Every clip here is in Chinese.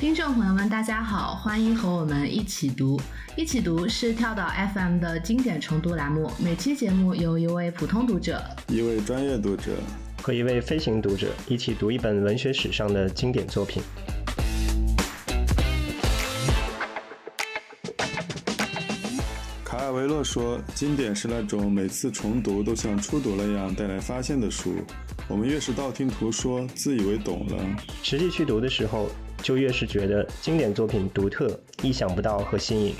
听众朋友们，大家好，欢迎和我们一起读。一起读是跳岛 FM 的经典重读栏目，每期节目由一位普通读者、一位专业读者和一位飞行读者一起读一本文学史上的经典作品。卡尔维诺说：“经典是那种每次重读都像初读那样带来发现的书。我们越是道听途说，自以为懂了，实际去读的时候。”就越是觉得经典作品独特、意想不到和新颖。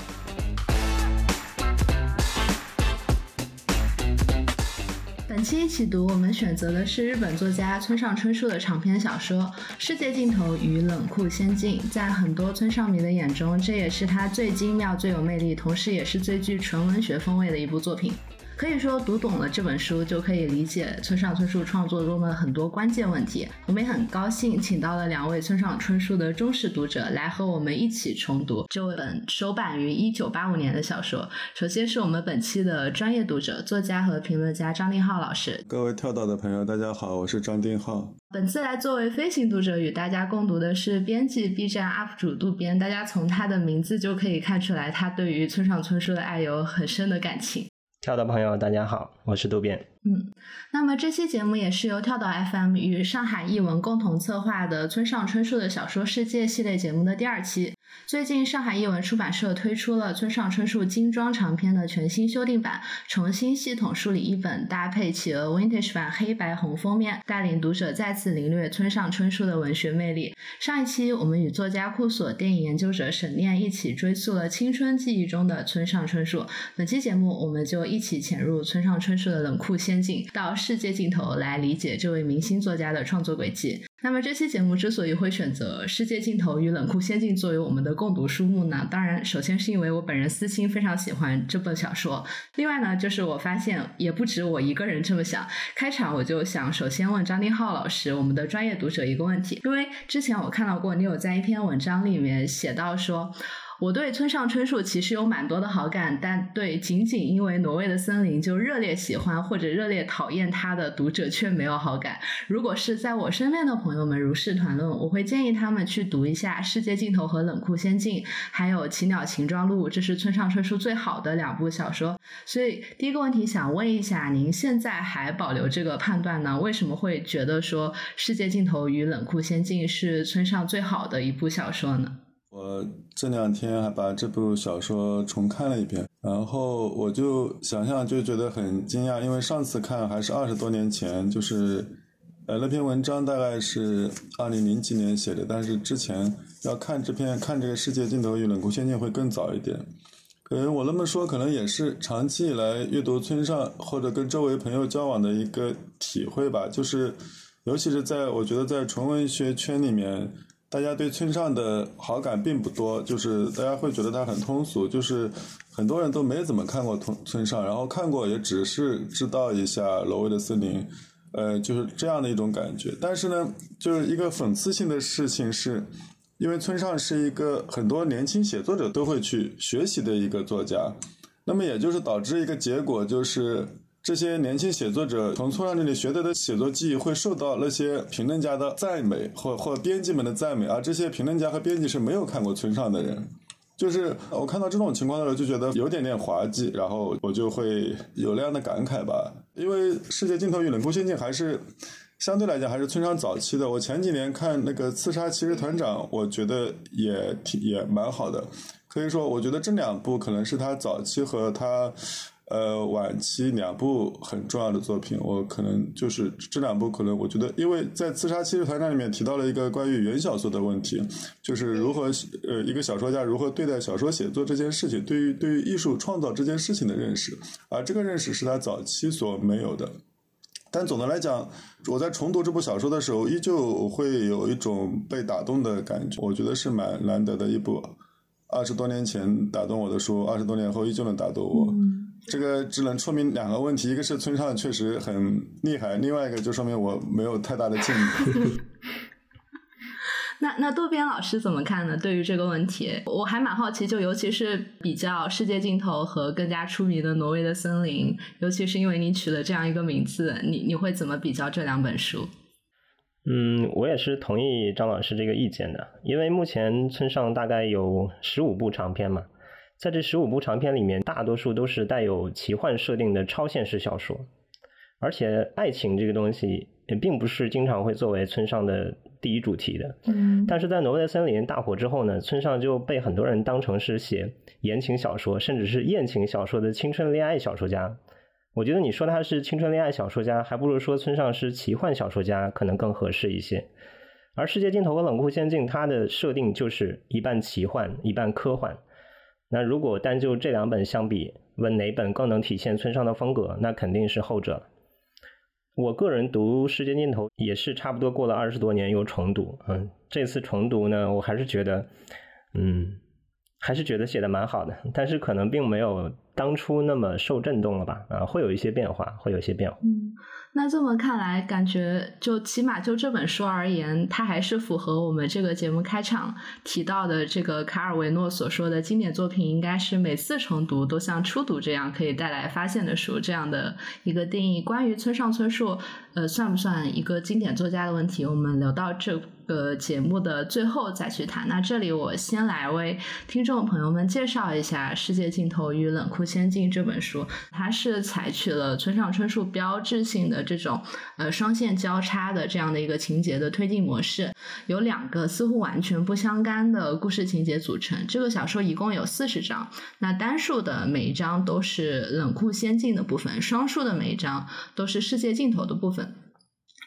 本期一起读，我们选择的是日本作家村上春树的长篇小说《世界尽头与冷酷仙境》。在很多村上迷的眼中，这也是他最精妙、最有魅力，同时也是最具纯文学风味的一部作品。可以说，读懂了这本书，就可以理解村上春树创作中的很多关键问题。我们也很高兴，请到了两位村上春树的忠实读者，来和我们一起重读这本首版于一九八五年的小说。首先是我们本期的专业读者、作家和评论家张定浩老师。各位跳岛的朋友，大家好，我是张定浩。本次来作为飞行读者与大家共读的是编辑 B 站 UP 主渡边。大家从他的名字就可以看出来，他对于村上春树的爱有很深的感情。跳岛朋友，大家好，我是渡边。嗯，那么这期节目也是由跳岛 FM 与上海译文共同策划的村上春树的小说世界系列节目的第二期。最近，上海译文出版社推出了村上春树精装长篇的全新修订版，重新系统梳理一本，搭配企鹅 Vintage 版黑白红封面，带领读者再次领略村上春树的文学魅力。上一期，我们与作家库索电影研究者沈念一起追溯了青春记忆中的村上春树。本期节目，我们就一起潜入村上春树的冷酷仙境，到世界尽头来理解这位明星作家的创作轨迹。那么这期节目之所以会选择《世界尽头与冷酷仙境》作为我们的共读书目呢？当然，首先是因为我本人私心非常喜欢这本小说。另外呢，就是我发现也不止我一个人这么想。开场我就想首先问张丁浩老师，我们的专业读者一个问题，因为之前我看到过你有在一篇文章里面写到说。我对村上春树其实有蛮多的好感，但对仅仅因为《挪威的森林》就热烈喜欢或者热烈讨厌他的读者却没有好感。如果是在我身边的朋友们如是谈论，我会建议他们去读一下《世界尽头》和《冷酷仙境》，还有《奇鸟情庄录》，这是村上春树最好的两部小说。所以第一个问题想问一下，您现在还保留这个判断呢？为什么会觉得说《世界尽头与冷酷仙境》是村上最好的一部小说呢？我这两天还把这部小说重看了一遍，然后我就想象就觉得很惊讶，因为上次看还是二十多年前，就是呃那篇文章大概是二零零几年写的，但是之前要看这篇看这个世界尽头与冷酷仙境会更早一点。可能我那么说，可能也是长期以来阅读村上或者跟周围朋友交往的一个体会吧，就是尤其是在我觉得在纯文学圈里面。大家对村上的好感并不多，就是大家会觉得他很通俗，就是很多人都没怎么看过村村上，然后看过也只是知道一下《挪威的森林》，呃，就是这样的一种感觉。但是呢，就是一个讽刺性的事情是，因为村上是一个很多年轻写作者都会去学习的一个作家，那么也就是导致一个结果就是。这些年轻写作者从村上这里学得的写作技艺，会受到那些评论家的赞美，或或编辑们的赞美，而这些评论家和编辑是没有看过村上的人。就是我看到这种情况的时候，就觉得有点点滑稽，然后我就会有那样的感慨吧。因为《世界尽头与冷酷仙境》还是相对来讲还是村上早期的。我前几年看那个《刺杀骑士团长》，我觉得也挺也蛮好的。可以说，我觉得这两部可能是他早期和他。呃，晚期两部很重要的作品，我可能就是这两部，可能我觉得，因为在《刺杀骑士团长》里面提到了一个关于原小说的问题，就是如何呃一个小说家如何对待小说写作这件事情，对于对于艺术创造这件事情的认识，而这个认识是他早期所没有的。但总的来讲，我在重读这部小说的时候，依旧会有一种被打动的感觉，我觉得是蛮难得的一部二十多年前打动我的书，二十多年后依旧能打动我。这个只能说明两个问题，一个是村上确实很厉害，另外一个就说明我没有太大的进步。那那渡边老师怎么看呢？对于这个问题，我还蛮好奇，就尤其是比较《世界尽头》和更加出名的《挪威的森林》，尤其是因为你取了这样一个名字，你你会怎么比较这两本书？嗯，我也是同意张老师这个意见的，因为目前村上大概有十五部长篇嘛，在这十五部长篇里面，大多数都是带有奇幻设定的超现实小说，而且爱情这个东西也并不是经常会作为村上的第一主题的。嗯，但是在《挪威的森林》大火之后呢，村上就被很多人当成是写言情小说，甚至是艳情小说的青春恋爱小说家。我觉得你说他是青春恋爱小说家，还不如说村上是奇幻小说家可能更合适一些。而《世界尽头》和《冷酷仙境》，它的设定就是一半奇幻，一半科幻。那如果单就这两本相比，问哪本更能体现村上的风格，那肯定是后者。我个人读《世界尽头》也是差不多过了二十多年又重读，嗯，这次重读呢，我还是觉得，嗯，还是觉得写的蛮好的，但是可能并没有。当初那么受震动了吧？啊，会有一些变化，会有一些变化。嗯，那这么看来，感觉就起码就这本书而言，它还是符合我们这个节目开场提到的这个卡尔维诺所说的经典作品，应该是每次重读都像初读这样可以带来发现的书这样的一个定义。关于村上春树，呃，算不算一个经典作家的问题，我们留到这个节目的最后再去谈。那这里我先来为听众朋友们介绍一下《世界尽头与冷酷》。《仙境》这本书，它是采取了村上春树标志性的这种呃双线交叉的这样的一个情节的推进模式，由两个似乎完全不相干的故事情节组成。这个小说一共有四十章，那单数的每一章都是冷酷仙境的部分，双数的每一章都是世界尽头的部分。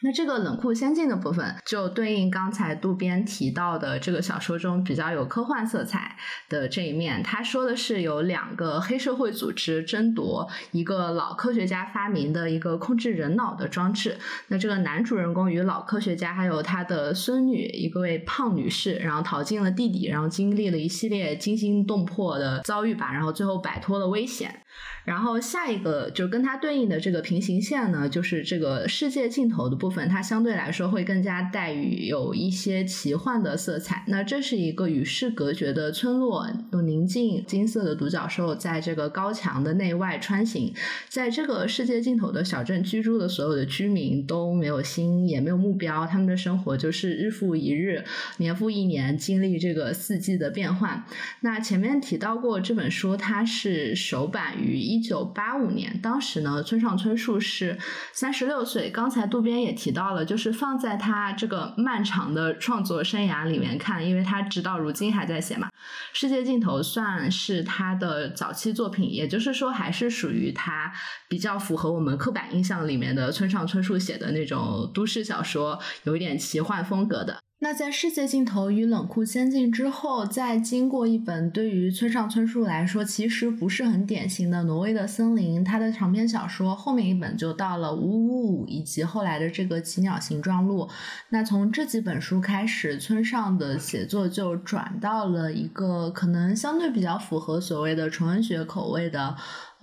那这个冷酷仙境的部分，就对应刚才渡边提到的这个小说中比较有科幻色彩的这一面。他说的是有两个黑社会组织争夺一个老科学家发明的一个控制人脑的装置。那这个男主人公与老科学家还有他的孙女一位胖女士，然后逃进了地底，然后经历了一系列惊心动魄的遭遇吧，然后最后摆脱了危险。然后下一个就跟它对应的这个平行线呢，就是这个世界尽头的部分，它相对来说会更加带有一些奇幻的色彩。那这是一个与世隔绝的村落，有宁静金色的独角兽在这个高墙的内外穿行，在这个世界尽头的小镇居住的所有的居民都没有心，也没有目标，他们的生活就是日复一日，年复一年，经历这个四季的变换。那前面提到过这本书，它是首版于。一九八五年，当时呢，村上春树是三十六岁。刚才渡边也提到了，就是放在他这个漫长的创作生涯里面看，因为他直到如今还在写嘛，《世界尽头》算是他的早期作品，也就是说，还是属于他比较符合我们刻板印象里面的村上春树写的那种都市小说，有一点奇幻风格的。那在世界尽头与冷酷仙境之后，再经过一本对于村上春树来说其实不是很典型的《挪威的森林》，他的长篇小说后面一本就到了《五五五》以及后来的这个《奇鸟形状录》。那从这几本书开始，村上的写作就转到了一个可能相对比较符合所谓的纯文学口味的。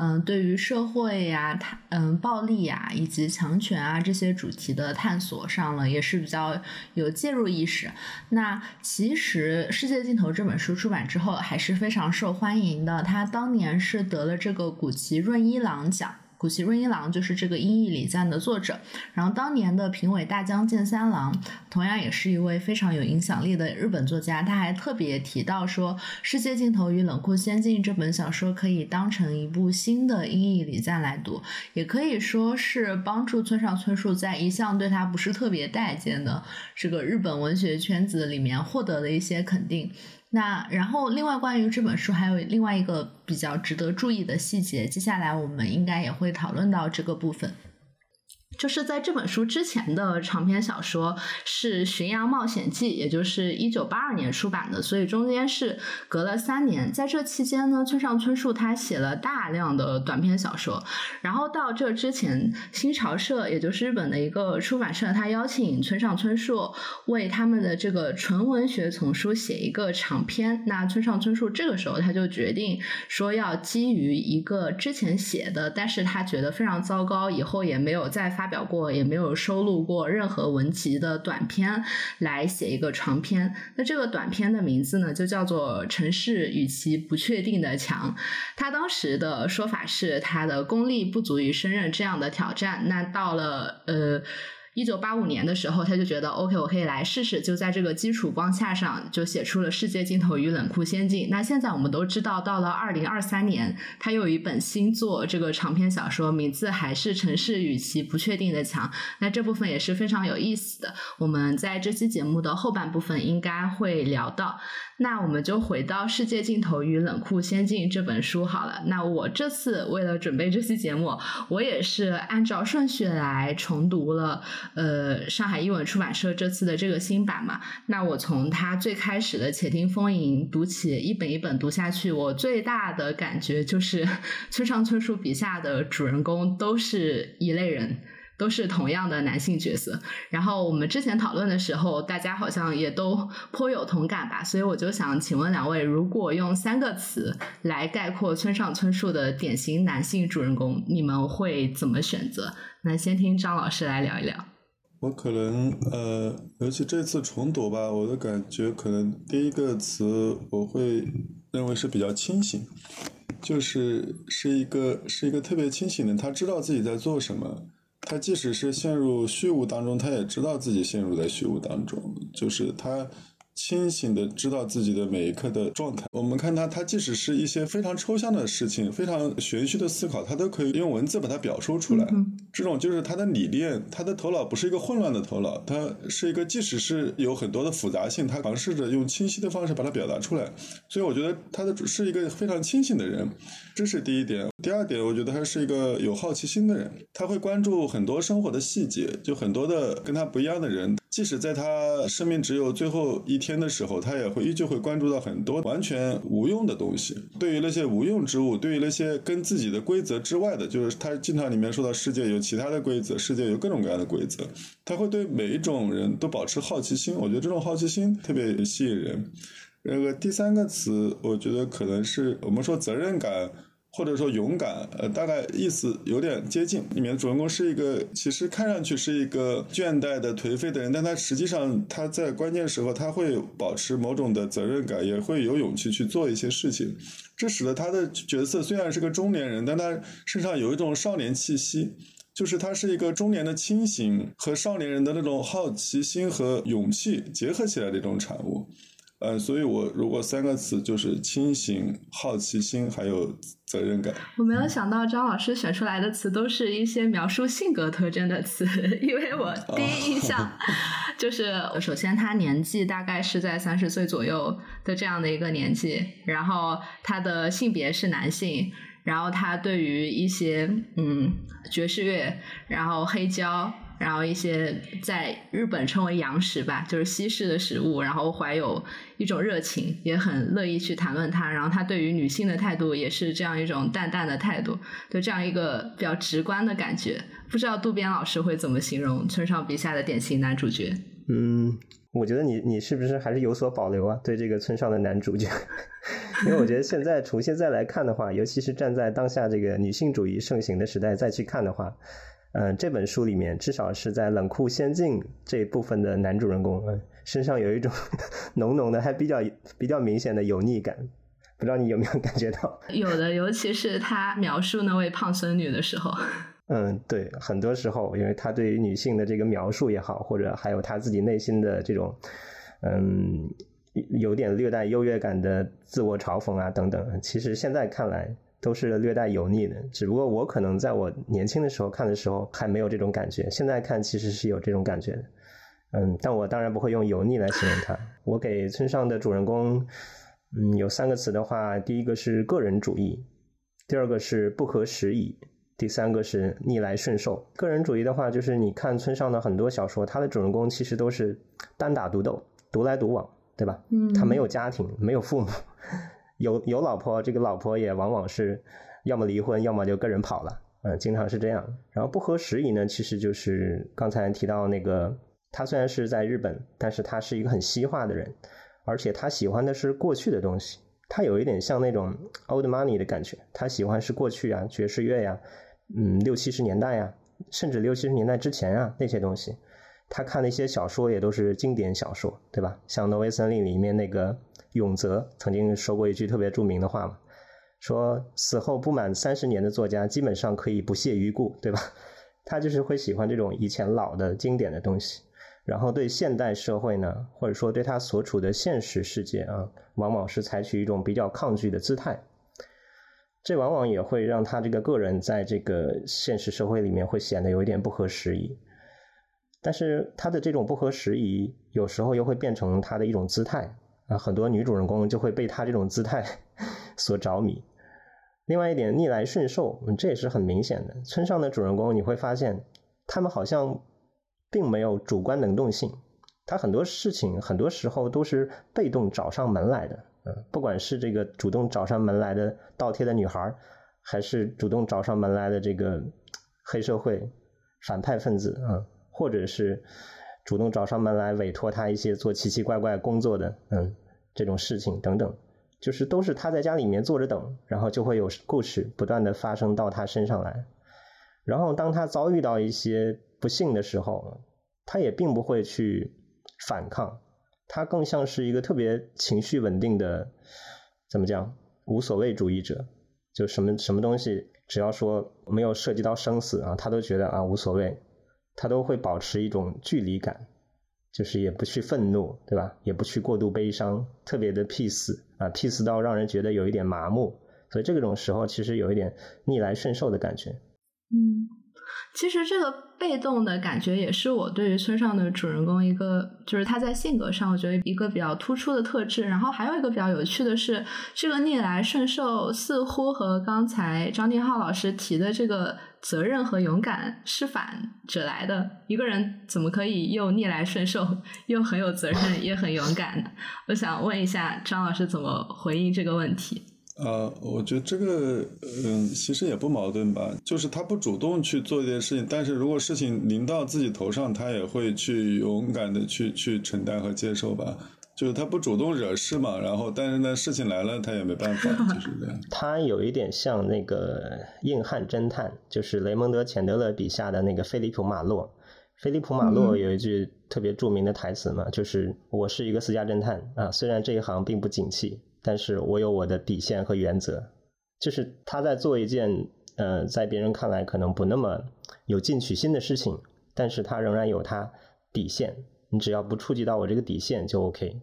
嗯，对于社会呀、它嗯暴力呀以及强权啊这些主题的探索上了，也是比较有介入意识。那其实《世界尽头》这本书出版之后，还是非常受欢迎的。他当年是得了这个古奇润一郎奖。古奇润一郎就是这个《英译礼赞》的作者，然后当年的评委大江健三郎同样也是一位非常有影响力的日本作家，他还特别提到说，《世界尽头与冷酷仙境》这本小说可以当成一部新的《英译礼赞》来读，也可以说是帮助村上春树在一向对他不是特别待见的这个日本文学圈子里面获得了一些肯定。那然后，另外关于这本书还有另外一个比较值得注意的细节，接下来我们应该也会讨论到这个部分。就是在这本书之前的长篇小说是《巡洋冒险记》，也就是一九八二年出版的，所以中间是隔了三年。在这期间呢，村上春树他写了大量的短篇小说。然后到这之前，新潮社也就是日本的一个出版社，他邀请村上春树为他们的这个纯文学丛书写一个长篇。那村上春树这个时候他就决定说，要基于一个之前写的，但是他觉得非常糟糕，以后也没有再发。表过也没有收录过任何文集的短篇来写一个长篇，那这个短篇的名字呢就叫做《城市与其不确定的墙》。他当时的说法是他的功力不足以胜任这样的挑战。那到了呃。一九八五年的时候，他就觉得 OK，我可以来试试，就在这个基础光下上，就写出了《世界尽头与冷酷仙境》。那现在我们都知道，到了二零二三年，他又有一本新作，这个长篇小说名字还是《城市与其不确定的墙》。那这部分也是非常有意思的，我们在这期节目的后半部分应该会聊到。那我们就回到《世界尽头与冷酷仙境》这本书好了。那我这次为了准备这期节目，我也是按照顺序来重读了。呃，上海译文出版社这次的这个新版嘛，那我从它最开始的《且听风吟》读起，一本一本读下去，我最大的感觉就是 村上春树笔下的主人公都是一类人。都是同样的男性角色，然后我们之前讨论的时候，大家好像也都颇有同感吧，所以我就想请问两位，如果用三个词来概括村上春树的典型男性主人公，你们会怎么选择？那先听张老师来聊一聊。我可能呃，尤其这次重读吧，我的感觉可能第一个词我会认为是比较清醒，就是是一个是一个特别清醒的，他知道自己在做什么。他即使是陷入虚无当中，他也知道自己陷入在虚无当中，就是他。清醒的知道自己的每一刻的状态。我们看他，他即使是一些非常抽象的事情、非常玄虚的思考，他都可以用文字把它表述出来。这种就是他的理念，他的头脑不是一个混乱的头脑，他是一个即使是有很多的复杂性，他尝试着用清晰的方式把它表达出来。所以我觉得他的是一个非常清醒的人，这是第一点。第二点，我觉得他是一个有好奇心的人，他会关注很多生活的细节，就很多的跟他不一样的人。即使在他生命只有最后一天的时候，他也会依旧会关注到很多完全无用的东西。对于那些无用之物，对于那些跟自己的规则之外的，就是他经常里面说到世界有其他的规则，世界有各种各样的规则。他会对每一种人都保持好奇心，我觉得这种好奇心特别吸引人。那个第三个词，我觉得可能是我们说责任感。或者说勇敢，呃，大概意思有点接近。里面主人公是一个，其实看上去是一个倦怠的、颓废的人，但他实际上他在关键时候他会保持某种的责任感，也会有勇气去做一些事情。这使得他的角色虽然是个中年人，但他身上有一种少年气息，就是他是一个中年的清醒和少年人的那种好奇心和勇气结合起来的一种产物。嗯，所以我如果三个词就是清醒、好奇心，还有责任感。我没有想到张老师选出来的词都是一些描述性格特征的词，因为我第一印象 就是，首先他年纪大概是在三十岁左右的这样的一个年纪，然后他的性别是男性，然后他对于一些嗯爵士乐，然后黑胶。然后一些在日本称为洋食吧，就是西式的食物，然后怀有一种热情，也很乐意去谈论它。然后他对于女性的态度也是这样一种淡淡的态度，就这样一个比较直观的感觉。不知道渡边老师会怎么形容村上笔下的典型男主角？嗯，我觉得你你是不是还是有所保留啊？对这个村上的男主角，因为我觉得现在从现在来看的话，尤其是站在当下这个女性主义盛行的时代再去看的话。嗯，这本书里面至少是在冷酷仙境这一部分的男主人公，嗯，身上有一种 浓浓的、还比较比较明显的油腻感，不知道你有没有感觉到？有的，尤其是他描述那位胖孙女的时候。嗯，对，很多时候，因为他对于女性的这个描述也好，或者还有他自己内心的这种，嗯，有点略带优越感的自我嘲讽啊等等，其实现在看来。都是略带油腻的，只不过我可能在我年轻的时候看的时候还没有这种感觉，现在看其实是有这种感觉的。嗯，但我当然不会用油腻来形容它。我给村上的主人公，嗯，有三个词的话，第一个是个人主义，第二个是不合时宜，第三个是逆来顺受。个人主义的话，就是你看村上的很多小说，他的主人公其实都是单打独斗、独来独往，对吧？嗯，他没有家庭，没有父母。有有老婆，这个老婆也往往是要么离婚，要么就跟人跑了，嗯，经常是这样。然后不合时宜呢，其实就是刚才提到那个，他虽然是在日本，但是他是一个很西化的人，而且他喜欢的是过去的东西，他有一点像那种 old money 的感觉，他喜欢是过去啊，爵士乐呀，嗯，六七十年代呀，甚至六七十年代之前啊那些东西。他看的一些小说也都是经典小说，对吧？像《挪威森林》里面那个。永泽曾经说过一句特别著名的话嘛，说死后不满三十年的作家基本上可以不屑一顾，对吧？他就是会喜欢这种以前老的经典的东西，然后对现代社会呢，或者说对他所处的现实世界啊，往往是采取一种比较抗拒的姿态。这往往也会让他这个个人在这个现实社会里面会显得有一点不合时宜。但是他的这种不合时宜，有时候又会变成他的一种姿态很多女主人公就会被他这种姿态 所着迷。另外一点，逆来顺受，这也是很明显的。村上的主人公你会发现，他们好像并没有主观能动性，他很多事情很多时候都是被动找上门来的。嗯，不管是这个主动找上门来的倒贴的女孩，还是主动找上门来的这个黑社会反派分子啊。或者是主动找上门来委托他一些做奇奇怪怪工作的，嗯，这种事情等等，就是都是他在家里面坐着等，然后就会有故事不断的发生到他身上来。然后当他遭遇到一些不幸的时候，他也并不会去反抗，他更像是一个特别情绪稳定的，怎么讲，无所谓主义者，就什么什么东西，只要说没有涉及到生死啊，他都觉得啊无所谓。他都会保持一种距离感，就是也不去愤怒，对吧？也不去过度悲伤，特别的 peace 啊，peace 到让人觉得有一点麻木。所以这种时候其实有一点逆来顺受的感觉。嗯，其实这个。被动的感觉也是我对于村上的主人公一个，就是他在性格上，我觉得一个比较突出的特质。然后还有一个比较有趣的是，这个逆来顺受似乎和刚才张定浩老师提的这个责任和勇敢是反着来的。一个人怎么可以又逆来顺受，又很有责任，也很勇敢呢？我想问一下张老师怎么回应这个问题。呃，我觉得这个，嗯，其实也不矛盾吧。就是他不主动去做一件事情，但是如果事情临到自己头上，他也会去勇敢的去去承担和接受吧。就是他不主动惹事嘛，然后但是呢，事情来了，他也没办法，就是这样。他有一点像那个硬汉侦探，就是雷蒙德·钱德勒笔下的那个菲利普·马洛。菲利普·马洛有一句特别著名的台词嘛，就是“我是一个私家侦探啊，虽然这一行并不景气。”但是我有我的底线和原则，就是他在做一件呃，在别人看来可能不那么有进取心的事情，但是他仍然有他底线。你只要不触及到我这个底线就 OK，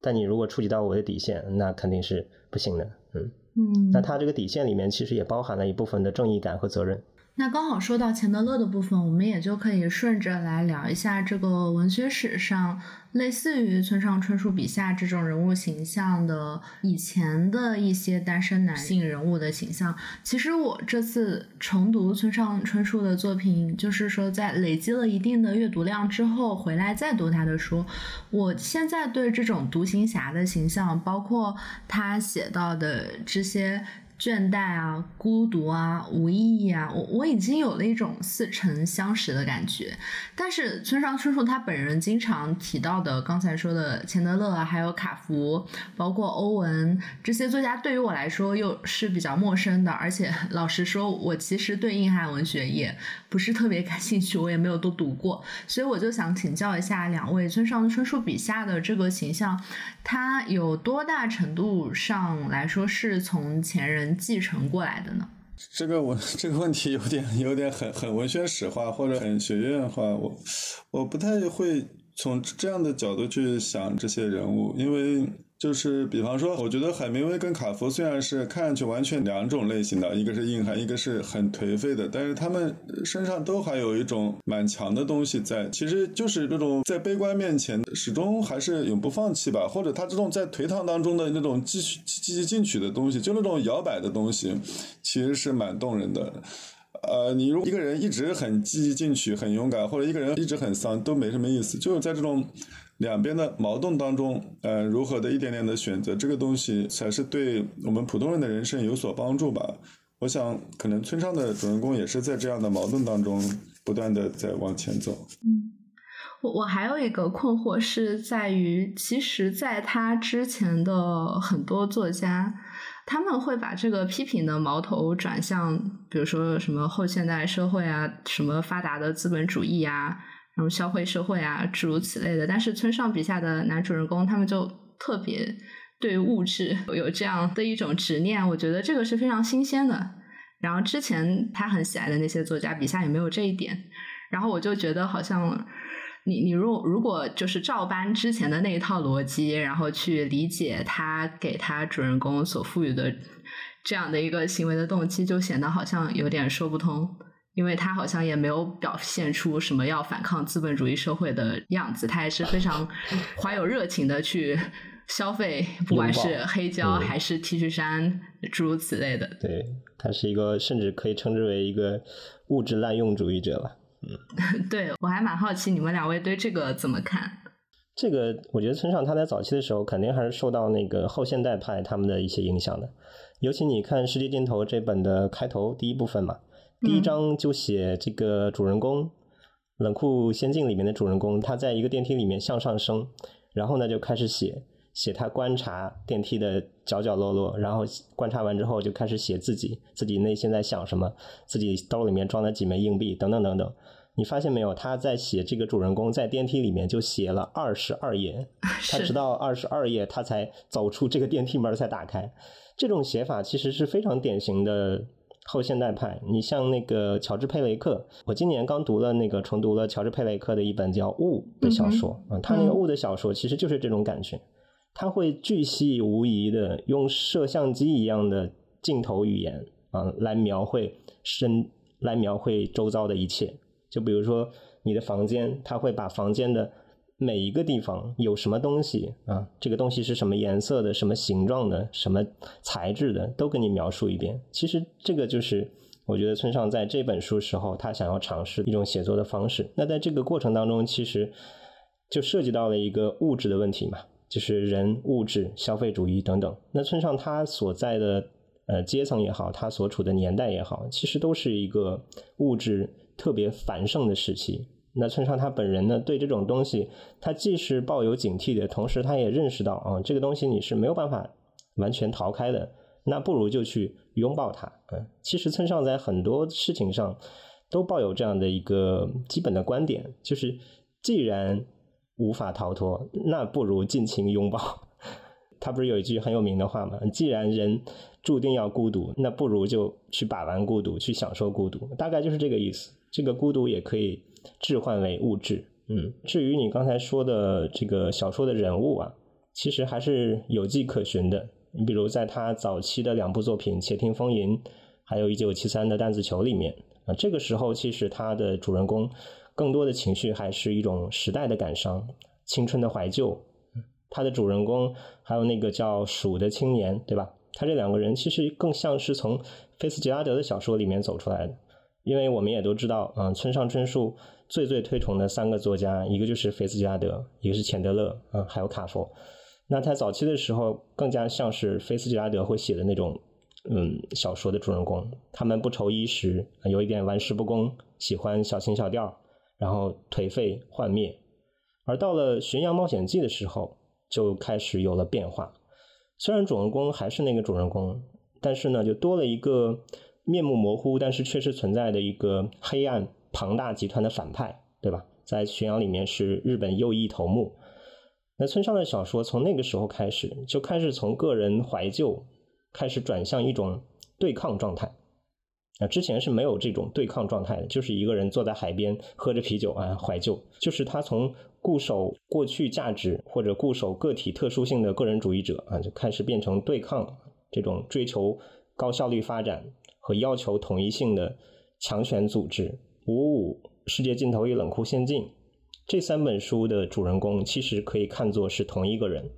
但你如果触及到我的底线，那肯定是不行的。嗯嗯，那他这个底线里面其实也包含了一部分的正义感和责任。那刚好说到钱德勒的部分，我们也就可以顺着来聊一下这个文学史上类似于村上春树笔下这种人物形象的以前的一些单身男性人物的形象。其实我这次重读村上春树的作品，就是说在累积了一定的阅读量之后，回来再读他的书，我现在对这种独行侠的形象，包括他写到的这些。倦怠啊，孤独啊，无意义啊，我我已经有了一种似曾相识的感觉。但是村上春树他本人经常提到的，刚才说的钱德勒啊，还有卡夫，包括欧文这些作家，对于我来说又是比较陌生的。而且老实说，我其实对硬汉文学也不是特别感兴趣，我也没有都读过。所以我就想请教一下两位，村上春树笔下的这个形象，他有多大程度上来说是从前人。继承过来的呢？这个我这个问题有点有点很很文学史化或者很学院化，我我不太会从这样的角度去想这些人物，因为。就是比方说，我觉得海明威跟卡夫虽然是看上去完全两种类型的，一个是硬汉，一个是很颓废的，但是他们身上都还有一种蛮强的东西在，其实就是那种在悲观面前始终还是永不放弃吧，或者他这种在颓唐当中的那种继续积极进取的东西，就那种摇摆的东西，其实是蛮动人的。呃，你如果一个人一直很积极进取、很勇敢，或者一个人一直很丧，都没什么意思，就是在这种。两边的矛盾当中，呃，如何的一点点的选择，这个东西才是对我们普通人的人生有所帮助吧？我想，可能村上的主人公也是在这样的矛盾当中不断的在往前走。嗯，我我还有一个困惑是在于，其实，在他之前的很多作家，他们会把这个批评的矛头转向，比如说什么后现代社会啊，什么发达的资本主义啊。什么消费社会啊，诸如此类的。但是村上笔下的男主人公，他们就特别对物质有这样的一种执念，我觉得这个是非常新鲜的。然后之前他很喜爱的那些作家笔下也没有这一点，然后我就觉得好像你你如如果就是照搬之前的那一套逻辑，然后去理解他给他主人公所赋予的这样的一个行为的动机，就显得好像有点说不通，因为他好像也没有表现出什么要反抗资本主义社会的样子，他还是非常怀有热情的去。消费，不管是黑胶还是 T 恤衫，诸如此类的。对，他是一个，甚至可以称之为一个物质滥用主义者吧。嗯，对我还蛮好奇，你们两位对这个怎么看？这个，我觉得村上他在早期的时候，肯定还是受到那个后现代派他们的一些影响的。尤其你看《世界尽头》这本的开头第一部分嘛，第一章就写这个主人公冷酷仙境里面的主人公，他在一个电梯里面向上升，然后呢就开始写。写他观察电梯的角角落落，然后观察完之后就开始写自己，自己内心在想什么，自己兜里面装了几枚硬币，等等等等。你发现没有？他在写这个主人公在电梯里面就写了二十二页，他直到二十二页他才走出这个电梯门才打开。这种写法其实是非常典型的后现代派。你像那个乔治佩雷克，我今年刚读了那个重读了乔治佩雷克的一本叫《雾》的小说，嗯，他那个《雾》的小说其实就是这种感觉。他会巨细无遗的用摄像机一样的镜头语言啊，来描绘身，来描绘周遭的一切。就比如说你的房间，他会把房间的每一个地方有什么东西啊，这个东西是什么颜色的、什么形状的、什么材质的，都跟你描述一遍。其实这个就是我觉得村上在这本书时候他想要尝试一种写作的方式。那在这个过程当中，其实就涉及到了一个物质的问题嘛。就是人、物质、消费主义等等。那村上他所在的呃阶层也好，他所处的年代也好，其实都是一个物质特别繁盛的时期。那村上他本人呢，对这种东西，他既是抱有警惕的，同时他也认识到啊，这个东西你是没有办法完全逃开的。那不如就去拥抱它。嗯，其实村上在很多事情上都抱有这样的一个基本的观点，就是既然无法逃脱，那不如尽情拥抱。他不是有一句很有名的话吗？既然人注定要孤独，那不如就去把玩孤独，去享受孤独。大概就是这个意思。这个孤独也可以置换为物质。嗯，至于你刚才说的这个小说的人物啊，其实还是有迹可循的。你比如在他早期的两部作品《且听风吟》，还有一九七三的《弹子球》里面啊，这个时候其实他的主人公。更多的情绪还是一种时代的感伤、青春的怀旧。他的主人公还有那个叫鼠的青年，对吧？他这两个人其实更像是从菲茨杰拉德的小说里面走出来的。因为我们也都知道，嗯，村上春树最最推崇的三个作家，一个就是菲茨杰拉德，一个是钱德勒，嗯，还有卡佛。那他早期的时候更加像是菲茨杰拉德会写的那种，嗯，小说的主人公。他们不愁衣食，有一点玩世不恭，喜欢小情小调。然后颓废幻灭，而到了《巡洋冒险记》的时候，就开始有了变化。虽然主人公还是那个主人公，但是呢，就多了一个面目模糊，但是确实存在的一个黑暗庞大集团的反派，对吧？在《巡洋》里面是日本右翼头目。那村上的小说从那个时候开始，就开始从个人怀旧，开始转向一种对抗状态。啊，之前是没有这种对抗状态的，就是一个人坐在海边喝着啤酒啊，怀旧。就是他从固守过去价值或者固守个体特殊性的个人主义者啊，就开始变成对抗这种追求高效率发展和要求统一性的强权组织。五五世界尽头与冷酷仙境这三本书的主人公其实可以看作是同一个人，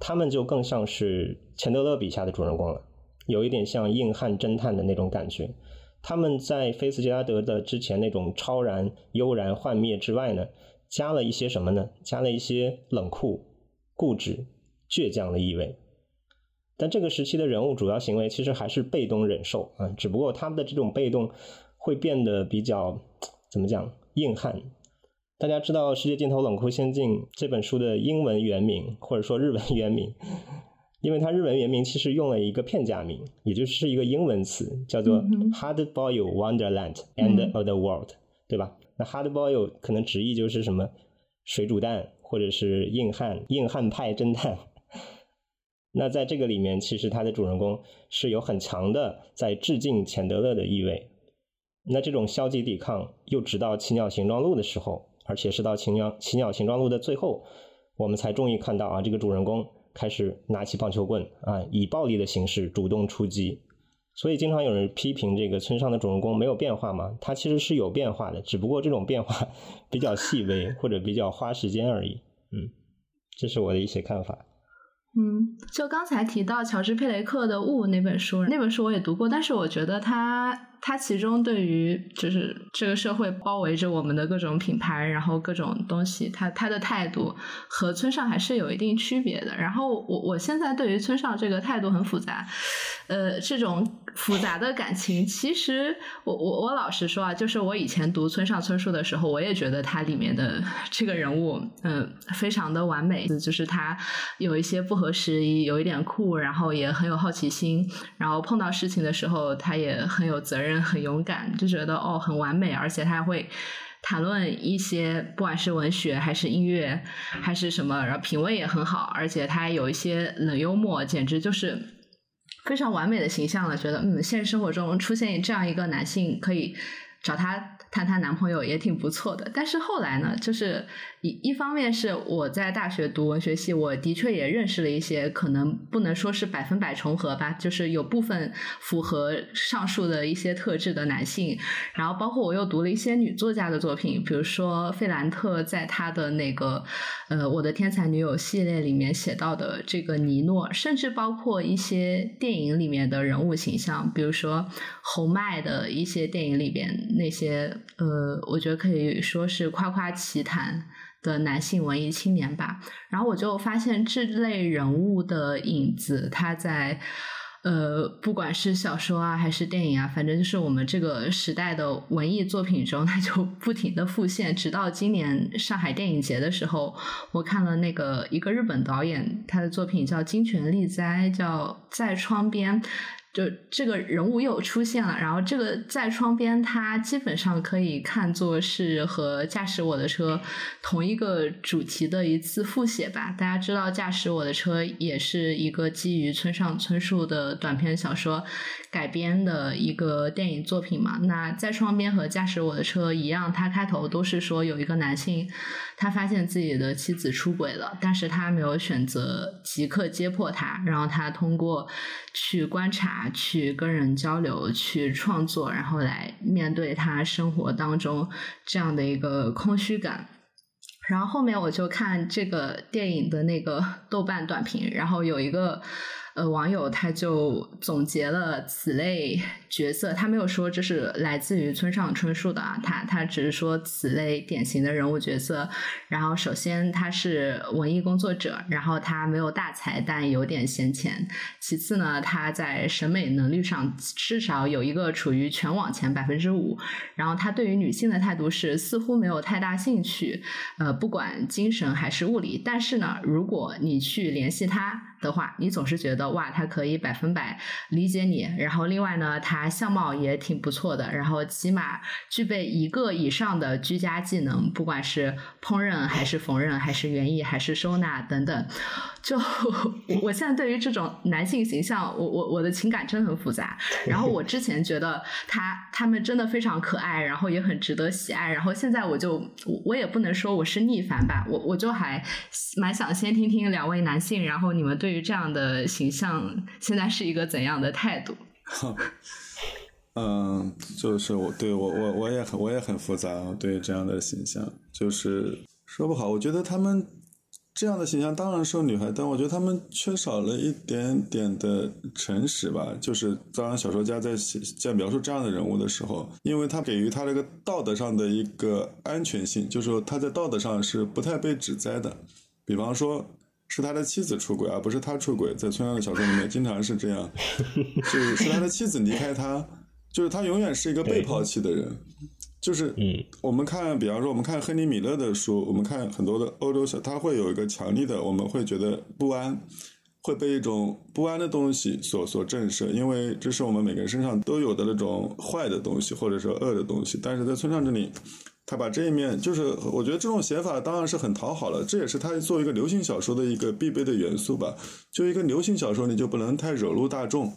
他们就更像是钱德勒笔下的主人公了，有一点像硬汉侦探的那种感觉。他们在菲茨杰拉德的之前那种超然、悠然、幻灭之外呢，加了一些什么呢？加了一些冷酷、固执、倔强的意味。但这个时期的人物主要行为其实还是被动忍受啊，只不过他们的这种被动会变得比较怎么讲硬汉。大家知道《世界尽头冷酷仙境》这本书的英文原名或者说日文原名。因为它日文原名其实用了一个片假名，也就是一个英文词，叫做 Hard Boiled Wonderland and Other World，对吧？那 Hard Boiled 可能直译就是什么水煮蛋，或者是硬汉硬汉派侦探。那在这个里面，其实它的主人公是有很强的在致敬钱德勒的意味。那这种消极抵抗，又直到《奇鸟形状录》的时候，而且是到《奇鸟奇鸟形状录》的最后，我们才终于看到啊，这个主人公开始拿起棒球棍啊，以暴力的形式主动出击。所以经常有人批评这个村上的主人公没有变化嘛，他其实是有变化的，只不过这种变化比较细微或者比较花时间而已。嗯，这是我的一些看法。嗯，就刚才提到乔治·佩雷克的《雾》那本书，那本书我也读过，但是我觉得他。他其中对于就是这个社会包围着我们的各种品牌，然后各种东西，他他的态度和村上还是有一定区别的。然后我我现在对于村上这个态度很复杂，呃，这种复杂的感情，其实我我我老实说啊，就是我以前读村上春树的时候，我也觉得他里面的这个人物，嗯，非常的完美，就是他有一些不合时宜，有一点酷，然后也很有好奇心，然后碰到事情的时候，他也很有责任。很勇敢，就觉得哦很完美，而且他还会谈论一些不管是文学还是音乐还是什么，然后品味也很好，而且他有一些冷幽默，简直就是非常完美的形象了。觉得嗯，现实生活中出现这样一个男性，可以找他谈谈男朋友也挺不错的。但是后来呢，就是。一一方面是我在大学读文学系，我的确也认识了一些可能不能说是百分百重合吧，就是有部分符合上述的一些特质的男性。然后包括我又读了一些女作家的作品，比如说费兰特在他的那个呃《我的天才女友》系列里面写到的这个尼诺，甚至包括一些电影里面的人物形象，比如说侯麦的一些电影里边那些呃，我觉得可以说是夸夸其谈。的男性文艺青年吧，然后我就发现这类人物的影子，他在呃，不管是小说啊，还是电影啊，反正就是我们这个时代的文艺作品中，他就不停的复现。直到今年上海电影节的时候，我看了那个一个日本导演他的作品叫《金泉利哉》，叫在窗边。就这个人物又出现了，然后这个在窗边，它基本上可以看作是和驾驶我的车同一个主题的一次复写吧。大家知道，驾驶我的车也是一个基于村上春树的短篇小说改编的一个电影作品嘛。那在窗边和驾驶我的车一样，它开头都是说有一个男性，他发现自己的妻子出轨了，但是他没有选择即刻揭破他，然后他通过去观察。去跟人交流，去创作，然后来面对他生活当中这样的一个空虚感。然后后面我就看这个电影的那个豆瓣短评，然后有一个。呃，网友他就总结了此类角色，他没有说这是来自于村上春树的啊，他他只是说此类典型的人物角色。然后首先他是文艺工作者，然后他没有大才，但有点闲钱。其次呢，他在审美能力上至少有一个处于全网前百分之五。然后他对于女性的态度是似乎没有太大兴趣，呃，不管精神还是物理。但是呢，如果你去联系他。的话，你总是觉得哇，他可以百分百理解你。然后另外呢，他相貌也挺不错的，然后起码具备一个以上的居家技能，不管是烹饪还是缝纫，还是园艺，还是收纳等等。就我现在对于这种男性形象，我我我的情感真的很复杂。然后我之前觉得他他们真的非常可爱，然后也很值得喜爱。然后现在我就我也不能说我是逆反吧，我我就还蛮想先听听两位男性，然后你们对于这样的形象现在是一个怎样的态度？嗯，就是我对我我我也很我也很复杂对这样的形象，就是说不好，我觉得他们。这样的形象当然是女孩，但我觉得他们缺少了一点点的诚实吧。就是当小说家在写在描述这样的人物的时候，因为他给予他这个道德上的一个安全性，就是说他在道德上是不太被指摘的。比方说，是他的妻子出轨，而不是他出轨。在村上的小说里面，经常是这样，是是他的妻子离开他，就是他永远是一个被抛弃的人。就是，嗯，我们看，比方说，我们看亨利·米勒的书，我们看很多的欧洲小，他会有一个强力的，我们会觉得不安，会被一种不安的东西所所震慑，因为这是我们每个人身上都有的那种坏的东西，或者说恶的东西。但是在村上这里，他把这一面，就是我觉得这种写法当然是很讨好了，这也是他作为一个流行小说的一个必备的元素吧。就一个流行小说，你就不能太惹怒大众，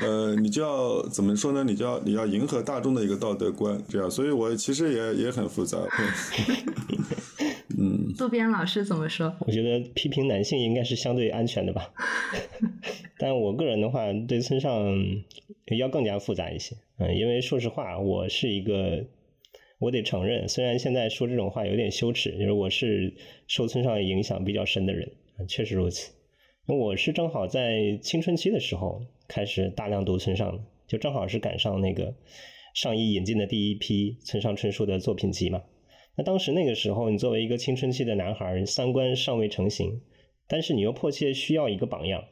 呃，你就要怎么说呢？你就要你要迎合大众的一个道德观，这样。所以我其实也也很复杂。嗯，渡边老师怎么说？我觉得批评男性应该是相对安全的吧。但我个人的话，对村上要更加复杂一些。嗯，因为说实话，我是一个。我得承认，虽然现在说这种话有点羞耻，就是我是受村上影响比较深的人，确实如此。我是正好在青春期的时候开始大量读村上的，就正好是赶上那个上一引进的第一批村上春树的作品集嘛。那当时那个时候，你作为一个青春期的男孩，三观尚未成型，但是你又迫切需要一个榜样。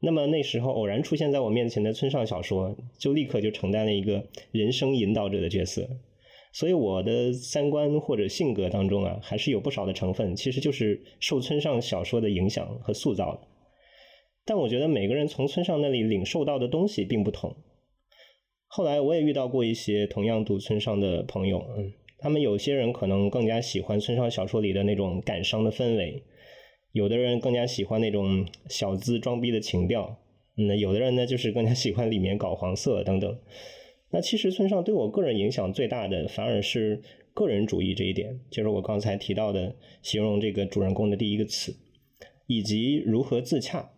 那么那时候偶然出现在我面前的村上小说，就立刻就承担了一个人生引导者的角色。所以我的三观或者性格当中啊，还是有不少的成分，其实就是受村上小说的影响和塑造的。但我觉得每个人从村上那里领受到的东西并不同。后来我也遇到过一些同样读村上的朋友，嗯，他们有些人可能更加喜欢村上小说里的那种感伤的氛围，有的人更加喜欢那种小资装逼的情调，那有的人呢就是更加喜欢里面搞黄色等等。那其实村上对我个人影响最大的，反而是个人主义这一点，就是我刚才提到的形容这个主人公的第一个词，以及如何自洽。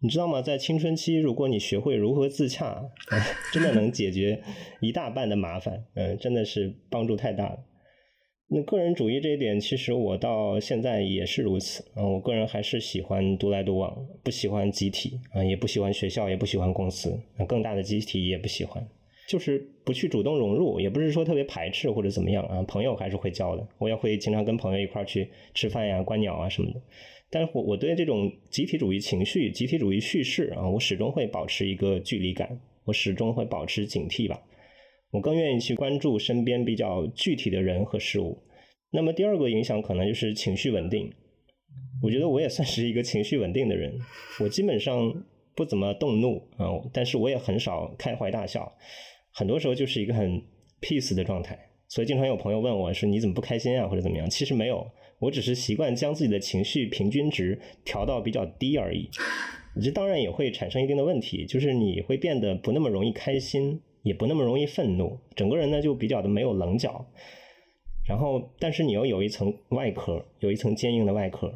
你知道吗？在青春期，如果你学会如何自洽，真的能解决一大半的麻烦。嗯，真的是帮助太大了。那个人主义这一点，其实我到现在也是如此。啊，我个人还是喜欢独来独往，不喜欢集体啊，也不喜欢学校，也不喜欢公司，更大的集体也不喜欢。就是不去主动融入，也不是说特别排斥或者怎么样啊，朋友还是会交的。我也会经常跟朋友一块去吃饭呀、观鸟啊什么的。但是我我对这种集体主义情绪、集体主义叙事啊，我始终会保持一个距离感，我始终会保持警惕吧。我更愿意去关注身边比较具体的人和事物。那么第二个影响可能就是情绪稳定。我觉得我也算是一个情绪稳定的人，我基本上不怎么动怒啊，但是我也很少开怀大笑。很多时候就是一个很 peace 的状态，所以经常有朋友问我说：“你怎么不开心啊？或者怎么样？”其实没有，我只是习惯将自己的情绪平均值调到比较低而已。这当然也会产生一定的问题，就是你会变得不那么容易开心，也不那么容易愤怒，整个人呢就比较的没有棱角。然后，但是你又有一层外壳，有一层坚硬的外壳。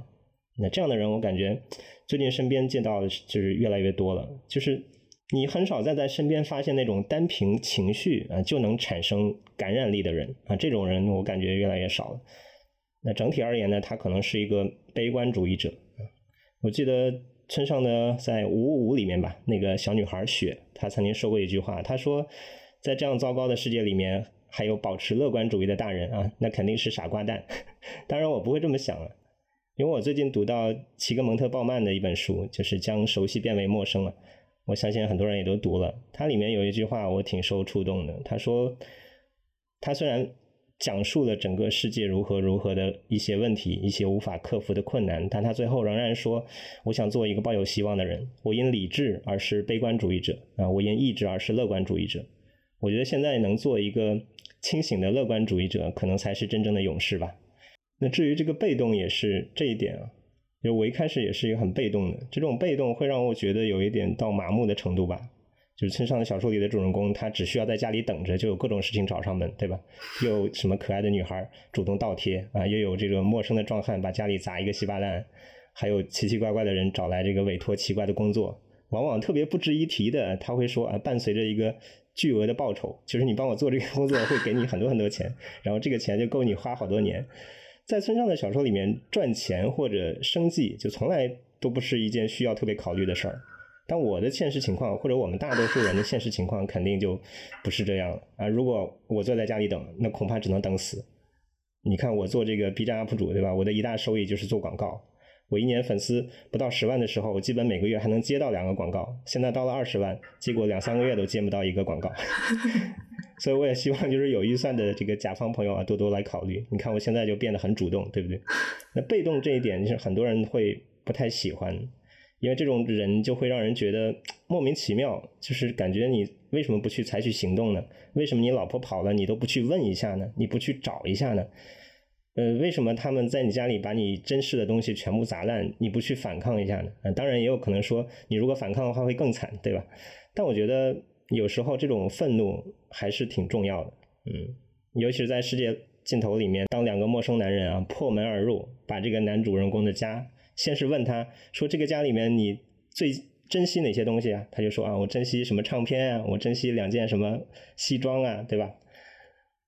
那这样的人，我感觉最近身边见到的就是越来越多了，就是。你很少再在身边发现那种单凭情绪啊就能产生感染力的人啊，这种人我感觉越来越少了。那整体而言呢，他可能是一个悲观主义者。我记得村上的在《五五五》里面吧，那个小女孩雪，她曾经说过一句话，她说，在这样糟糕的世界里面，还有保持乐观主义的大人啊，那肯定是傻瓜蛋。当然我不会这么想了，因为我最近读到齐格蒙特鲍曼的一本书，就是将熟悉变为陌生了。我相信很多人也都读了，它里面有一句话我挺受触动的。他说，他虽然讲述了整个世界如何如何的一些问题、一些无法克服的困难，但他最后仍然说：“我想做一个抱有希望的人。我因理智而是悲观主义者啊，我因意志而是乐观主义者。我觉得现在能做一个清醒的乐观主义者，可能才是真正的勇士吧。那至于这个被动，也是这一点啊。”就我一开始也是一个很被动的，这种被动会让我觉得有一点到麻木的程度吧。就是村上的小说里的主人公，他只需要在家里等着，就有各种事情找上门，对吧？又什么可爱的女孩主动倒贴啊，又有这个陌生的壮汉把家里砸一个稀巴烂，还有奇奇怪怪的人找来这个委托奇怪的工作，往往特别不值一提的，他会说啊，伴随着一个巨额的报酬，就是你帮我做这个工作会给你很多很多钱，然后这个钱就够你花好多年。在村上的小说里面，赚钱或者生计就从来都不是一件需要特别考虑的事儿。但我的现实情况，或者我们大多数人的现实情况，肯定就不是这样了啊！如果我坐在家里等，那恐怕只能等死。你看我做这个 B 站 UP 主，对吧？我的一大收益就是做广告。我一年粉丝不到十万的时候，我基本每个月还能接到两个广告。现在到了二十万，结果两三个月都接不到一个广告。所以我也希望就是有预算的这个甲方朋友啊，多多来考虑。你看我现在就变得很主动，对不对？那被动这一点，就是很多人会不太喜欢，因为这种人就会让人觉得莫名其妙，就是感觉你为什么不去采取行动呢？为什么你老婆跑了，你都不去问一下呢？你不去找一下呢？呃，为什么他们在你家里把你珍视的东西全部砸烂，你不去反抗一下呢？呃，当然也有可能说，你如果反抗的话会更惨，对吧？但我觉得有时候这种愤怒还是挺重要的，嗯，尤其是在世界尽头里面，当两个陌生男人啊破门而入，把这个男主人公的家，先是问他说这个家里面你最珍惜哪些东西啊？他就说啊，我珍惜什么唱片啊，我珍惜两件什么西装啊，对吧？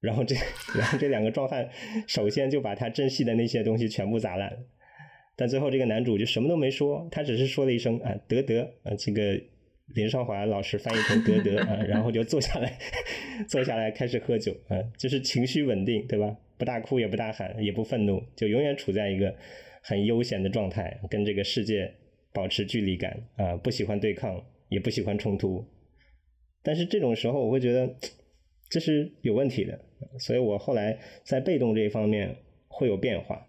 然后这，然后这两个壮汉首先就把他珍惜的那些东西全部砸烂，但最后这个男主就什么都没说，他只是说了一声啊得得啊，这个林少华老师翻译成得得啊，然后就坐下来，坐下来开始喝酒啊，就是情绪稳定，对吧？不大哭也不大喊，也不愤怒，就永远处在一个很悠闲的状态，跟这个世界保持距离感啊，不喜欢对抗，也不喜欢冲突，但是这种时候我会觉得这是有问题的。所以我后来在被动这一方面会有变化，